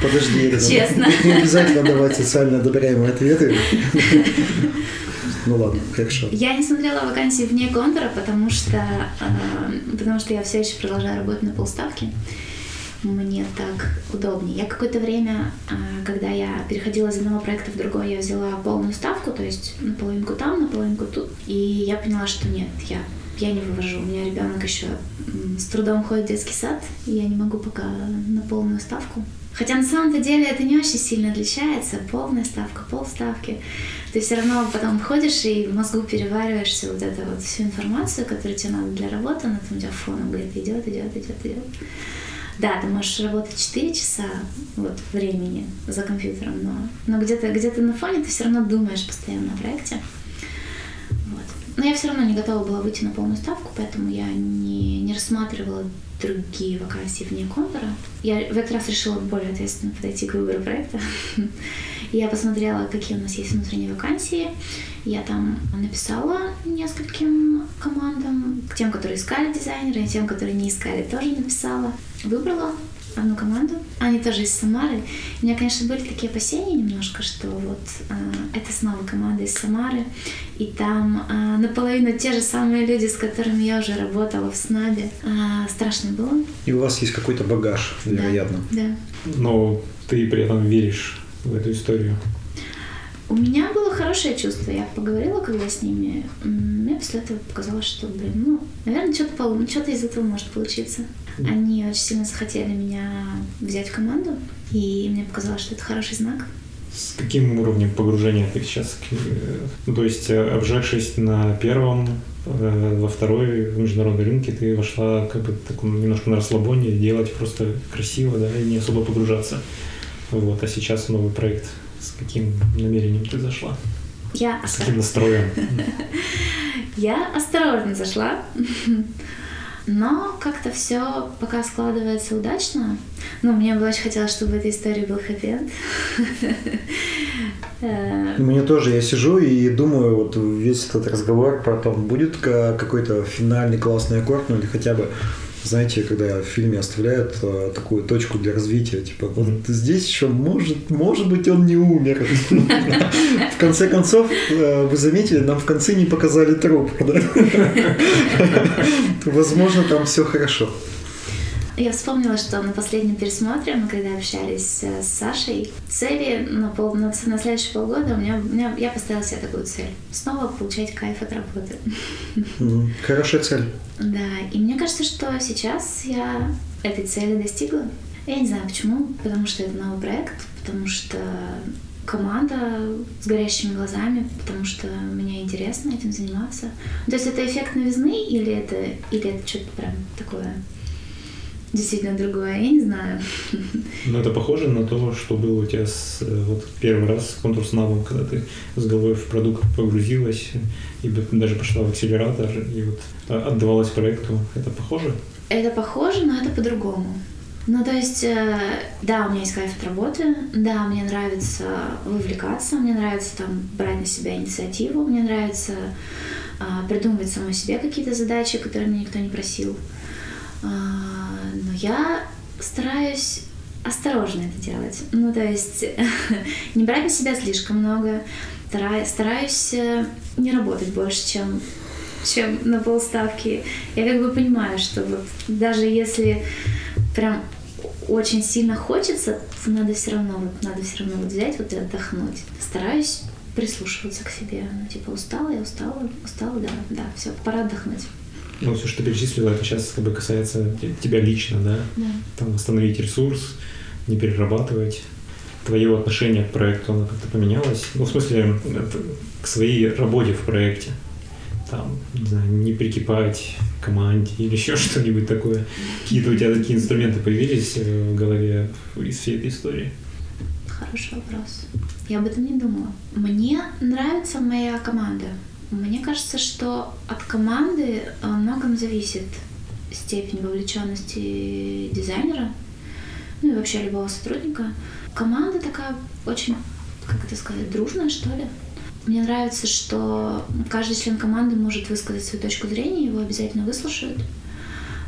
S2: Подожди,
S3: Честно.
S2: Не обязательно давать социально одобряемые ответы. Ну ладно, хорошо.
S3: Я не смотрела вакансии вне контура, потому что, э, потому что я все еще продолжаю работать на полставки. Мне так удобнее. Я какое-то время, э, когда я переходила из одного проекта в другой, я взяла полную ставку, то есть наполовинку там, наполовинку тут. И я поняла, что нет, я я не вывожу. У меня ребенок еще с трудом ходит в детский сад, и я не могу пока на полную ставку. Хотя на самом-то деле это не очень сильно отличается. Полная ставка, полставки. Ты все равно потом ходишь и в мозгу перевариваешь всю вот эту вот всю информацию, которую тебе надо для работы, она там у тебя фоном говорит, идет, идет, идет, идет. Да, ты можешь работать 4 часа вот, времени за компьютером, но, но где-то где на фоне ты все равно думаешь постоянно о проекте. Но я все равно не готова была выйти на полную ставку, поэтому я не, не рассматривала другие вакансии вне контура. Я в этот раз решила более ответственно подойти к выбору проекта. Я посмотрела, какие у нас есть внутренние вакансии. Я там написала нескольким командам, тем, которые искали дизайнера, и тем, которые не искали, тоже написала. Выбрала одну команду. Они тоже из Самары. У меня, конечно, были такие опасения немножко, что вот э, это снова команда из Самары, и там э, наполовину те же самые люди, с которыми я уже работала в СНАБе. Э, страшно было.
S2: И у вас есть какой-то багаж, вероятно.
S3: Да. да.
S1: Но ты при этом веришь в эту историю.
S3: У меня было хорошее чувство. Я поговорила, когда с ними. Мне после этого показалось, что, блин, ну, наверное, что-то, что-то из этого может получиться. Они очень сильно захотели меня взять в команду, и мне показалось, что это хороший знак.
S1: С каким уровнем погружения ты сейчас? Ну, то есть, э, обжегшись на первом, э, во второй в международной рынке, ты вошла как бы таком немножко на расслабоне, делать просто красиво, да, и не особо погружаться. Вот, а сейчас новый проект. С каким намерением ты зашла?
S3: Я
S1: С каким настроем?
S3: Я осторожно зашла. Но как-то все пока складывается удачно. Ну, мне бы очень хотелось, чтобы в этой истории был хэппи
S2: э, Мне тоже, я сижу и думаю, вот весь этот разговор про то, будет какой-то финальный классный аккорд, ну или хотя бы знаете, когда в фильме оставляют э, такую точку для развития, типа, вот здесь еще может, может быть, он не умер. В конце концов, э, вы заметили, нам в конце не показали труп. Возможно, там все хорошо.
S3: Я вспомнила, что на последнем пересмотре, мы когда общались э, с Сашей, цели на, пол, на, на следующие полгода у меня, у меня я поставила себе такую цель. Снова получать кайф от работы.
S2: Хорошая цель.
S3: Да, и мне кажется, что сейчас я этой цели достигла. Я не знаю почему, потому что это новый проект, потому что команда с горящими глазами, потому что мне интересно этим заниматься. То есть это эффект новизны или это, или это что-то прям такое действительно другое, я не знаю.
S1: Ну, это похоже на то, что было у тебя с, э, вот первый раз с конкурс навом, когда ты с головой в продукт погрузилась и даже пошла в акселератор и вот а, отдавалась проекту. Это похоже?
S3: Это похоже, но это по-другому. Ну, то есть, э, да, у меня есть кайф от работы, да, мне нравится вовлекаться, мне нравится там брать на себя инициативу, мне нравится а, придумывать самой себе какие-то задачи, которые мне никто не просил. Но я стараюсь осторожно это делать. Ну, то есть не брать на себя слишком много, стараюсь э, не работать больше, чем чем на полставки. Я как бы понимаю, что вот даже если прям очень сильно хочется, надо все равно, вот, надо все равно вот взять вот и отдохнуть. Стараюсь прислушиваться к себе. Ну, типа, устала, я устала, устала, да, да, все, пора отдохнуть.
S1: Ну, все, что ты перечислила, это сейчас как бы касается тебя лично, да?
S3: Да.
S1: Там восстановить ресурс, не перерабатывать. Твое отношение к проекту, оно как-то поменялось? Ну, в смысле, к своей работе в проекте. Там, не знаю, не прикипать к команде или еще что-нибудь такое. Какие-то у тебя такие инструменты появились э, в голове из всей этой истории?
S3: Хороший вопрос. Я об этом не думала. Мне нравится моя команда. Мне кажется, что от команды о многом зависит степень вовлеченности дизайнера, ну и вообще любого сотрудника. Команда такая очень, как это сказать, дружная, что ли. Мне нравится, что каждый член команды может высказать свою точку зрения, его обязательно выслушают.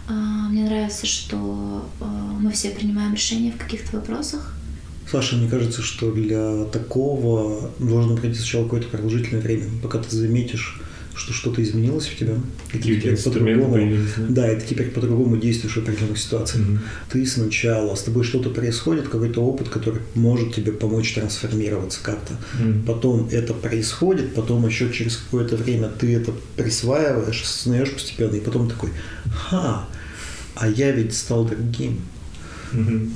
S3: А, Мне нравится, что а, мы все принимаем решения в каких-то вопросах.
S2: Саша, мне кажется, что для такого должно пройти сначала какое-то продолжительное время, пока ты заметишь, что что-то изменилось в тебя. и ты теперь по-другому-
S1: да?
S2: И ты теперь по-другому действуешь в определенных ситуациях.
S1: Мгм.
S2: Ты сначала, с тобой что-то происходит, какой-то опыт, который может тебе помочь трансформироваться как-то.
S1: Мгм.
S2: Потом это происходит, потом еще через какое-то время ты это присваиваешь, осознаешь постепенно, и потом такой, ха, а я ведь стал другим.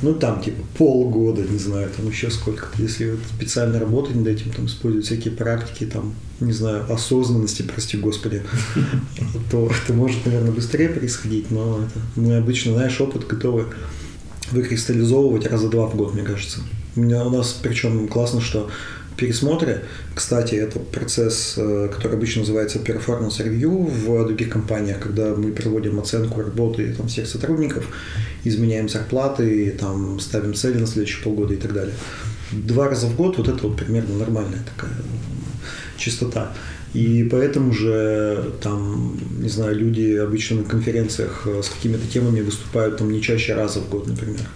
S2: Ну, там, типа, полгода, не знаю, там еще сколько-то. Если вот специально работать над этим, там, использовать всякие практики, там, не знаю, осознанности, прости господи, то это может, наверное, быстрее происходить, но это, мы обычно, знаешь, опыт готовы выкристаллизовывать раза два в год, мне кажется. У меня у нас, причем классно, что пересмотры, кстати, это процесс, э, который обычно называется performance review в других компаниях, когда мы проводим оценку работы там, всех сотрудников, изменяем зарплаты, там, ставим цели на следующие полгода и так далее. Два раза в год вот это вот примерно нормальная такая э, частота. И поэтому же там, не знаю, люди обычно на конференциях э, с какими-то темами выступают там не чаще раза в год, например.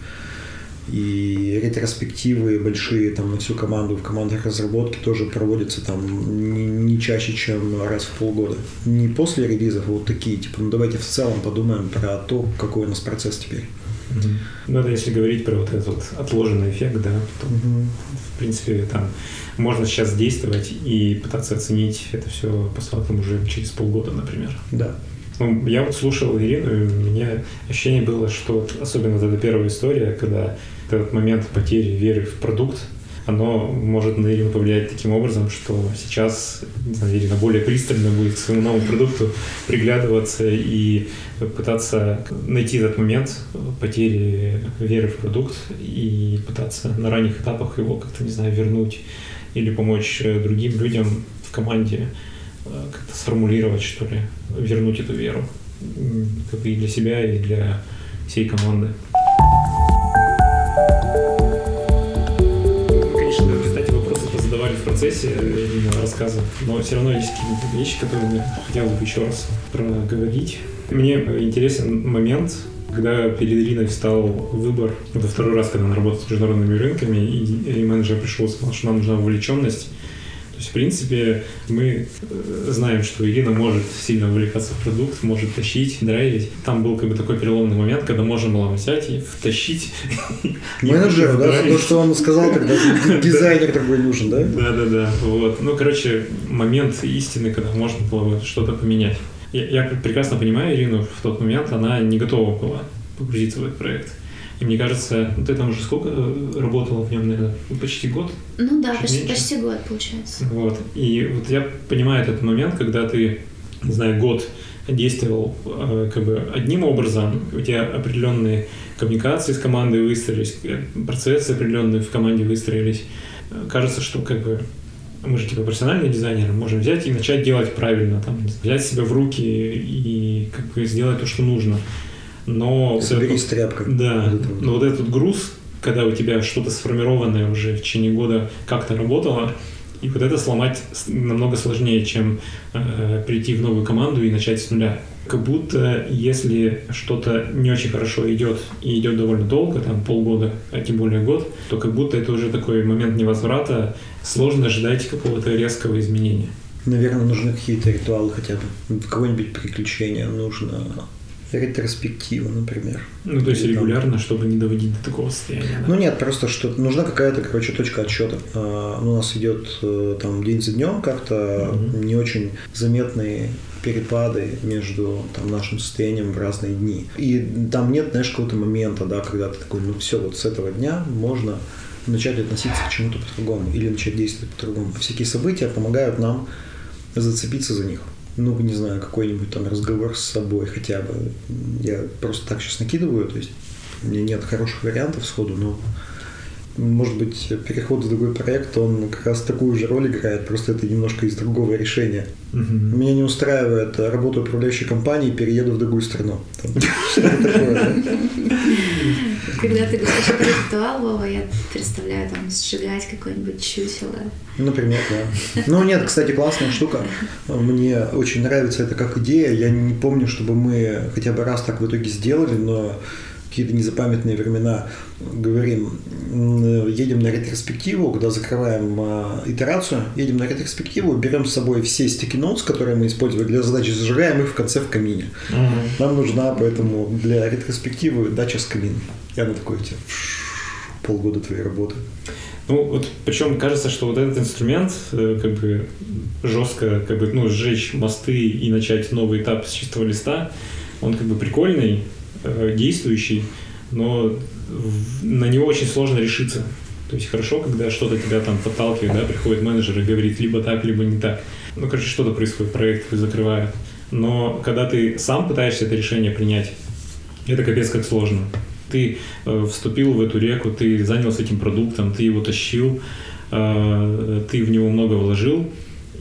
S2: И ретроспективы большие там на всю команду в командах разработки тоже проводятся там не, не чаще, чем раз в полгода. Не после релизов, а вот такие, типа, ну давайте в целом подумаем про то, какой у нас процесс теперь.
S1: Мгм. Ну, это если говорить про вот этот вот отложенный эффект, да, то, в принципе, там можно сейчас действовать и пытаться оценить это все по фактам уже через полгода, например.
S2: Да.
S1: Ну, я вот слушал Ирину, и у меня ощущение было, что вот особенно вот эта первая история, когда этот момент потери веры в продукт, оно может на Ирину повлиять таким образом, что сейчас знаю, Ирина более пристально будет к своему новому продукту приглядываться и пытаться найти этот момент потери веры в продукт и пытаться на ранних этапах его как-то, не знаю, вернуть или помочь другим людям в команде как-то сформулировать, что ли, вернуть эту веру как и для себя, и для всей команды. Мы, Конечно, кстати, вопросы позадавали в процессе э, рассказа, но все равно есть какие-то вещи, которые я хотел бы еще раз проговорить. Мне интересен момент, когда перед Ириной встал выбор, это второй раз, когда она работает с международными рынками, и менеджер пришел и сказал, что нам нужна вовлеченность. То есть, в принципе, мы э, знаем, что Ирина может сильно увлекаться в продукт, может тащить, драйвить. Там был как бы такой переломный момент, когда можно было взять и втащить.
S2: Менеджер, да, то, что он сказал, тогда дизайнер такой нужен, да?
S1: Да, да, да. Вот. Ну, короче, момент истины, когда можно было бы что-то поменять. Я, я прекрасно понимаю Ирину в тот момент, она не готова была погрузиться в этот проект. И мне кажется, ты там уже сколько э, работала в нем, наверное, ну, почти год?
S3: Ну да, почти,
S1: меньше.
S3: почти год получается.
S1: Вот. И вот я понимаю этот момент, когда ты, не знаю, год действовал э, как бы одним образом, у тебя определенные коммуникации с командой выстроились, э, процессы определенные в команде выстроились. Кажется, что как бы мы же типа профессиональные дизайнеры, можем взять и начать делать правильно, там, взять себя в руки и как бы сделать то, что нужно. Но
S2: Соберись
S1: это-
S2: тряпкой.
S1: да, но вот этот груз, когда у тебя что-то сформированное уже в течение года как-то работало, и вот это сломать намного сложнее, чем э, прийти в новую команду и начать с нуля. Как будто если что-то не очень хорошо идет и идет довольно долго, там полгода, а тем более год, то как будто это уже такой момент невозврата, сложно ожидать какого-то резкого изменения.
S2: Наверное, нужны какие-то ритуалы хотя бы. Какое-нибудь приключение нужно ретроспектива, например.
S1: Ну, то есть регулярно, чтобы не доводить до такого состояния. Да?
S2: Ну нет, просто что нужна какая-то, короче, точка отсчета. А, ну, у нас идет э, там день за днем как-то угу. не очень заметные перепады между там, нашим состоянием в разные дни. И там нет, знаешь, какого-то момента, да, когда ты такой, ну все, вот с этого дня можно начать относиться к чему-то по-другому или начать действовать по-другому. Всякие события помогают нам зацепиться за них ну, не знаю, какой-нибудь там разговор с собой хотя бы. Я просто так сейчас накидываю, то есть у меня нет хороших вариантов сходу, но может быть, переход в другой проект, он как раз такую же роль играет, просто это немножко из другого решения. Угу. Меня не устраивает работа управляющей компании, перееду в другую страну.
S3: Когда ты говоришь про ритуал, Вова, я представляю там сжигать какое-нибудь чучело.
S2: Например, да. Ну нет, кстати, классная штука. Мне очень нравится это как идея. Я не помню, чтобы мы хотя бы раз так в итоге сделали, но какие-то незапамятные времена говорим, едем на ретроспективу, когда закрываем э, итерацию, едем на ретроспективу, берем с собой все sticky notes, которые мы использовали для задачи, зажигаем их в конце в камине. Угу. Нам нужна поэтому для ретроспективы дача с камином. Я на такой тебе полгода твоей работы.
S1: Ну, вот причем кажется, что вот этот инструмент, э, как бы жестко, как бы, ну, сжечь мосты и начать новый этап с чистого листа, он как бы прикольный, действующий, но на него очень сложно решиться. То есть хорошо, когда что-то тебя там подталкивает, да, приходит менеджер и говорит либо так, либо не так. Ну, короче, что-то происходит, проект закрывает. Но когда ты сам пытаешься это решение принять, это капец как сложно. Ты э, вступил в эту реку, ты занялся этим продуктом, ты его тащил, э, ты в него много вложил,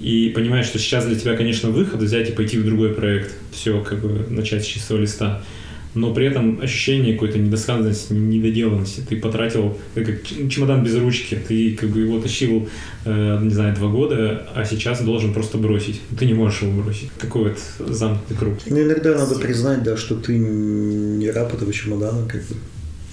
S1: и понимаешь, что сейчас для тебя, конечно, выход взять и пойти в другой проект, все, как бы начать с чистого листа но при этом ощущение какой-то недосказанности, недоделанности. Ты потратил, ты как чемодан без ручки, ты как бы его тащил, э, не знаю, два года, а сейчас должен просто бросить. Ты не можешь его бросить. Какой вот замкнутый круг.
S2: Ну, иногда надо признать, да, что ты не раб этого чемодана, как бы.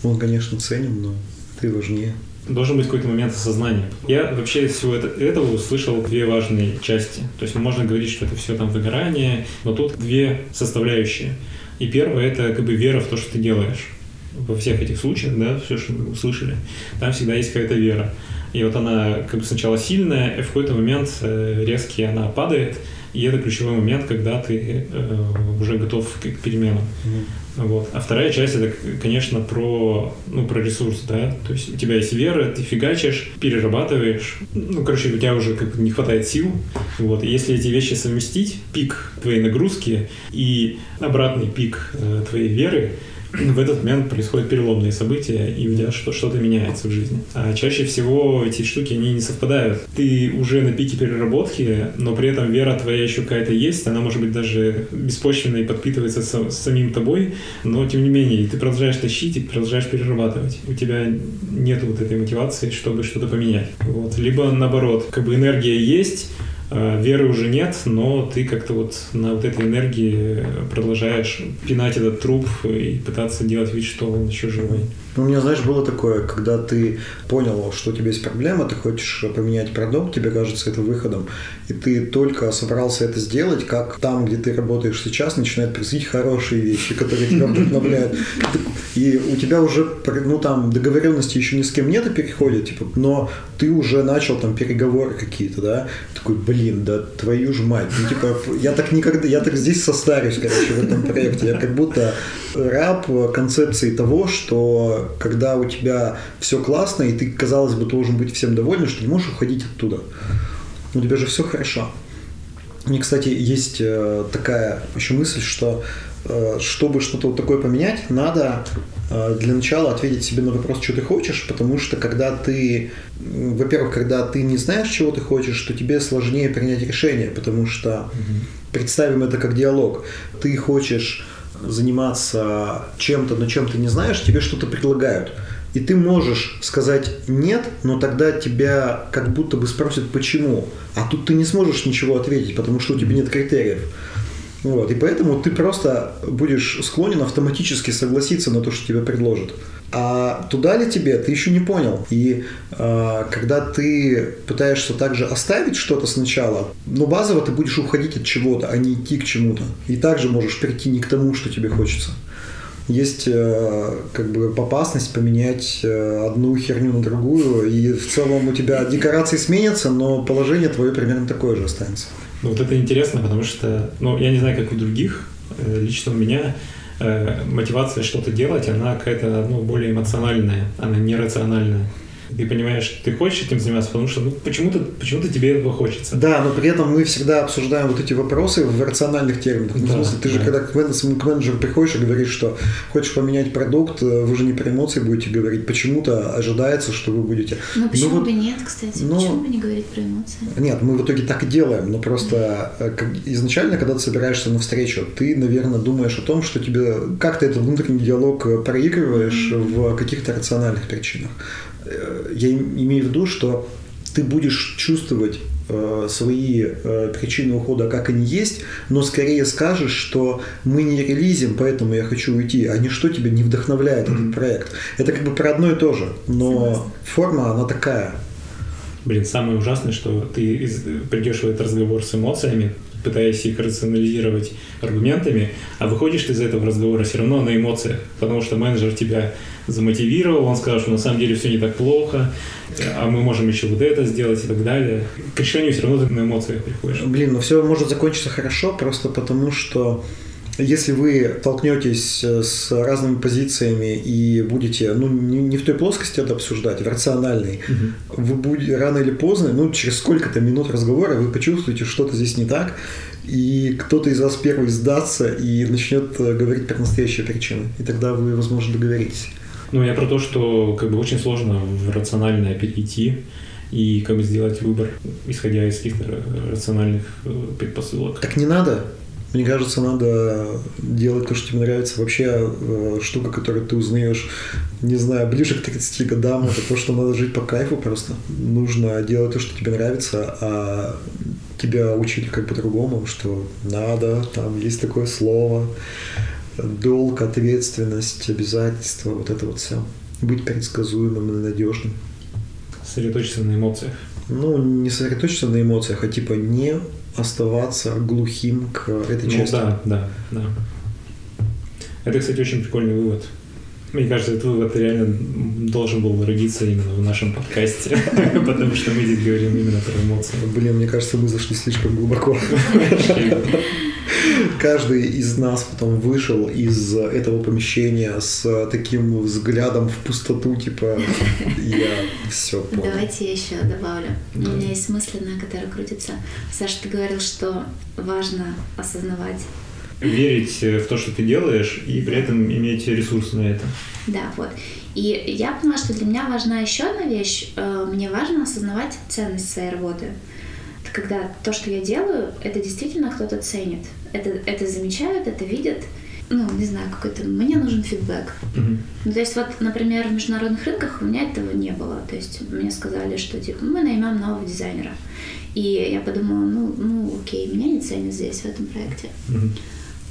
S2: Он, конечно, ценен, но ты важнее.
S1: Должен быть какой-то момент осознания. Я вообще из всего это, этого услышал две важные части. То есть можно говорить, что это все там выгорание, но тут две составляющие. И первое – это как бы вера в то, что ты делаешь. Во всех этих случаях, да, все, что мы услышали, там всегда есть какая-то вера. И вот она как бы сначала сильная, и в какой-то момент э, резкий она падает, и это ключевой момент, когда ты э, уже готов к переменам. Mm-hmm. Вот. А вторая часть это, конечно, про, ну, про ресурс, да. То есть у тебя есть вера, ты фигачишь, перерабатываешь. Ну, короче, у тебя уже как бы не хватает сил. Вот. И если эти вещи совместить, пик твоей нагрузки и обратный пик э, твоей веры, в этот момент происходят переломные события, и у тебя что-то меняется в жизни. А чаще всего эти штуки, они не совпадают. Ты уже на пике переработки, но при этом вера твоя еще какая-то есть, она может быть даже беспочвенной подпитывается с, самим тобой, но тем не менее ты продолжаешь тащить и продолжаешь перерабатывать. У тебя нет вот этой мотивации, чтобы что-то поменять. Вот. Либо наоборот, как бы энергия есть, веры уже нет, но ты как-то вот на вот этой энергии продолжаешь пинать этот труп и пытаться делать вид, что он еще живой.
S2: Ну, у меня, знаешь, было такое, когда ты понял, что у тебя есть проблема, ты хочешь поменять продукт, тебе кажется это выходом, и ты только собрался это сделать, как там, где ты работаешь сейчас, начинают происходить хорошие вещи, которые тебя вдохновляют. И у тебя уже, ну, там, договоренности еще ни с кем нет и переходит, типа, но ты уже начал там переговоры какие-то, да, такой, блин, да твою ж мать, ну, типа, я так никогда, я так здесь состарюсь, короче, в этом проекте, я как будто раб концепции того, что когда у тебя все классно, и ты, казалось бы, должен быть всем доволен, что не можешь уходить оттуда. У тебя же все хорошо. Мне, кстати, есть э, такая еще мысль, что э, чтобы что-то вот такое поменять, надо э, для начала ответить себе на вопрос, что ты хочешь, потому что когда ты, во-первых, когда ты не знаешь, чего ты хочешь, то тебе сложнее принять решение, потому что угу. представим это как диалог. Ты хочешь заниматься чем-то, но чем ты не знаешь, тебе что-то предлагают. И ты можешь сказать нет, но тогда тебя как будто бы спросят почему. А тут ты не сможешь ничего ответить, потому что у тебя нет критериев. Вот, и поэтому ты просто будешь склонен автоматически согласиться на то, что тебе предложат. А туда ли тебе, ты еще не понял. И э, когда ты пытаешься также оставить что-то сначала, ну, базово ты будешь уходить от чего-то, а не идти к чему-то. И также можешь прийти не к тому, что тебе хочется. Есть э, как бы опасность поменять э, одну херню на другую, и в целом у тебя декорации сменятся, но положение твое примерно такое же останется.
S1: Ну, вот это интересно, потому что, ну, я не знаю, как у других, э, лично у меня э, мотивация что-то делать, она какая-то, ну, более эмоциональная, она не рациональная ты понимаешь, ты хочешь этим заниматься, потому что ну, почему-то почему тебе этого хочется.
S2: Да, но при этом мы всегда обсуждаем вот эти вопросы в рациональных терминах. Ну, да, в смысле, ты да. же когда к менеджеру приходишь и говоришь, что хочешь поменять продукт, э, вы же не про эмоции будете говорить. Почему-то ожидается, что вы будете.
S3: Ну почему ну, вот, бы нет, кстати? Ну, почему бы не говорить про эмоции?
S2: Нет, мы в итоге так и делаем. Но просто mm-hmm. изначально, когда ты собираешься на встречу, ты, наверное, думаешь о том, что тебе как ты этот внутренний диалог э, проигрываешь mm-hmm. в каких-то рациональных причинах. Э, я имею в виду, что ты будешь чувствовать э, свои э, причины ухода, как они есть, но скорее скажешь, что мы не релизим, поэтому я хочу уйти, а ничто тебя не вдохновляет mm-hmm. этот проект. Это как бы про одно и то же, но Согласна. форма, она такая.
S1: Блин, самое ужасное, что ты придешь в этот разговор с эмоциями, пытаясь их рационализировать аргументами, а выходишь ты из этого разговора все равно на эмоциях, потому что менеджер тебя замотивировал, он сказал, что на самом деле все не так плохо, а мы можем еще вот это сделать и так далее. К решению все равно ты на эмоциях приходишь.
S2: Блин, ну все может закончиться хорошо, просто потому что если вы толкнетесь э, с разными позициями и будете, ну, не, не в той плоскости это обсуждать, в рациональной, угу. вы будете рано или поздно, ну, через сколько-то минут разговора вы почувствуете, что-то здесь не так, и кто-то из вас первый сдастся и начнет э, говорить про настоящие причины. И тогда вы, возможно, договоритесь.
S1: Ну, я про то, что как бы очень сложно в рациональное перейти и как бы сделать выбор, исходя из каких-то рациональных э, предпосылок.
S2: Так не надо. Мне кажется, надо делать то, что тебе нравится. Вообще, э, штука, которую ты узнаешь, не знаю, ближе к 30 годам, это то, что надо жить по кайфу просто. Нужно делать то, что тебе нравится, а тебя учили как по-другому, что надо, там есть такое слово, долг, ответственность, обязательства, вот это вот все. Быть предсказуемым и надежным.
S1: Сосредоточиться на эмоциях.
S2: Ну, не сосредоточиться на эмоциях, а типа не оставаться глухим к этой ну, части.
S1: Да, да, да. Это, кстати, очень прикольный вывод. Мне кажется, этот вывод реально должен был родиться именно в нашем подкасте, потому что мы здесь говорим именно про эмоции.
S2: Блин, мне кажется, мы зашли слишком глубоко. Каждый из нас потом вышел из этого помещения с таким взглядом в пустоту, типа, я все понял.
S3: Давайте я еще добавлю. У меня есть мысленная, которая крутится. Саша, ты говорил, что важно осознавать
S1: верить в то, что ты делаешь, и при этом иметь ресурсы на это.
S3: Да, вот. И я поняла, что для меня важна еще одна вещь. Э, мне важно осознавать ценность своей работы. Когда то, что я делаю, это действительно кто-то ценит. Это, это замечают, это видят. Ну, не знаю, какой-то... Мне нужен фидбэк. Uh-huh. Ну, то есть вот, например, в международных рынках у меня этого не было. То есть мне сказали, что типа мы наймем нового дизайнера. И я подумала, ну, ну окей, меня не ценят здесь, в этом проекте. Uh-huh.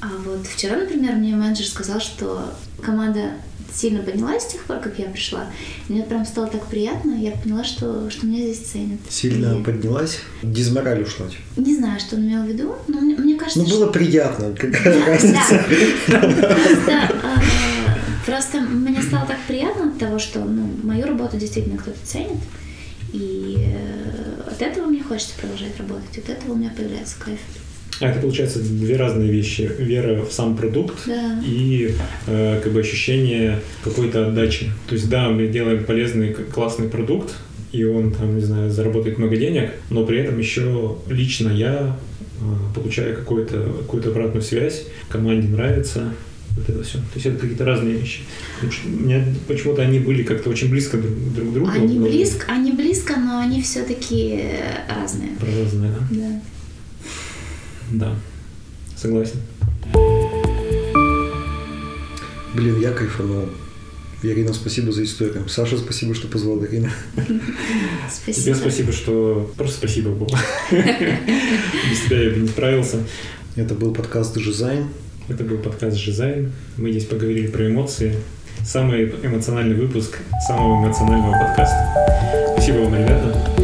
S3: А вот вчера, например, мне менеджер сказал, что команда сильно поднялась с тех пор, как я пришла. И мне прям стало так приятно. Я поняла, что, что меня здесь ценят.
S2: Сильно и... поднялась? Дизмораль ушла?
S3: Не знаю, что он имел в виду, но мне, мне кажется,
S2: Ну, было
S3: что...
S2: приятно. Какая да, разница?
S3: Да. Просто, а, просто мне стало так приятно от того, что ну, мою работу действительно кто-то ценит. И э, от этого мне хочется продолжать работать. От этого у меня появляется кайф.
S1: А это получается две разные вещи: вера в сам продукт да. и э, как бы ощущение какой-то отдачи. То есть да, мы делаем полезный классный продукт, и он там, не знаю, заработает много денег, но при этом еще лично я э, получаю какую-то какую обратную связь, команде нравится, вот это все. То есть это какие-то разные вещи. У меня почему-то они были как-то очень близко друг, к другу.
S3: Они близко, они близко, но они все-таки разные.
S1: Про разные, да?
S3: Да.
S1: Да, согласен.
S2: Блин, я кайфанул. Ирина, спасибо за историю. Саша, спасибо, что позвал Ирина.
S3: Спасибо.
S1: Тебе спасибо, что... Просто спасибо было. Без тебя я бы не справился.
S2: Это был подкаст «Жизайн».
S1: Это был подкаст «Жизайн». Мы здесь поговорили про эмоции. Самый эмоциональный выпуск самого эмоционального подкаста. Спасибо вам, ребята.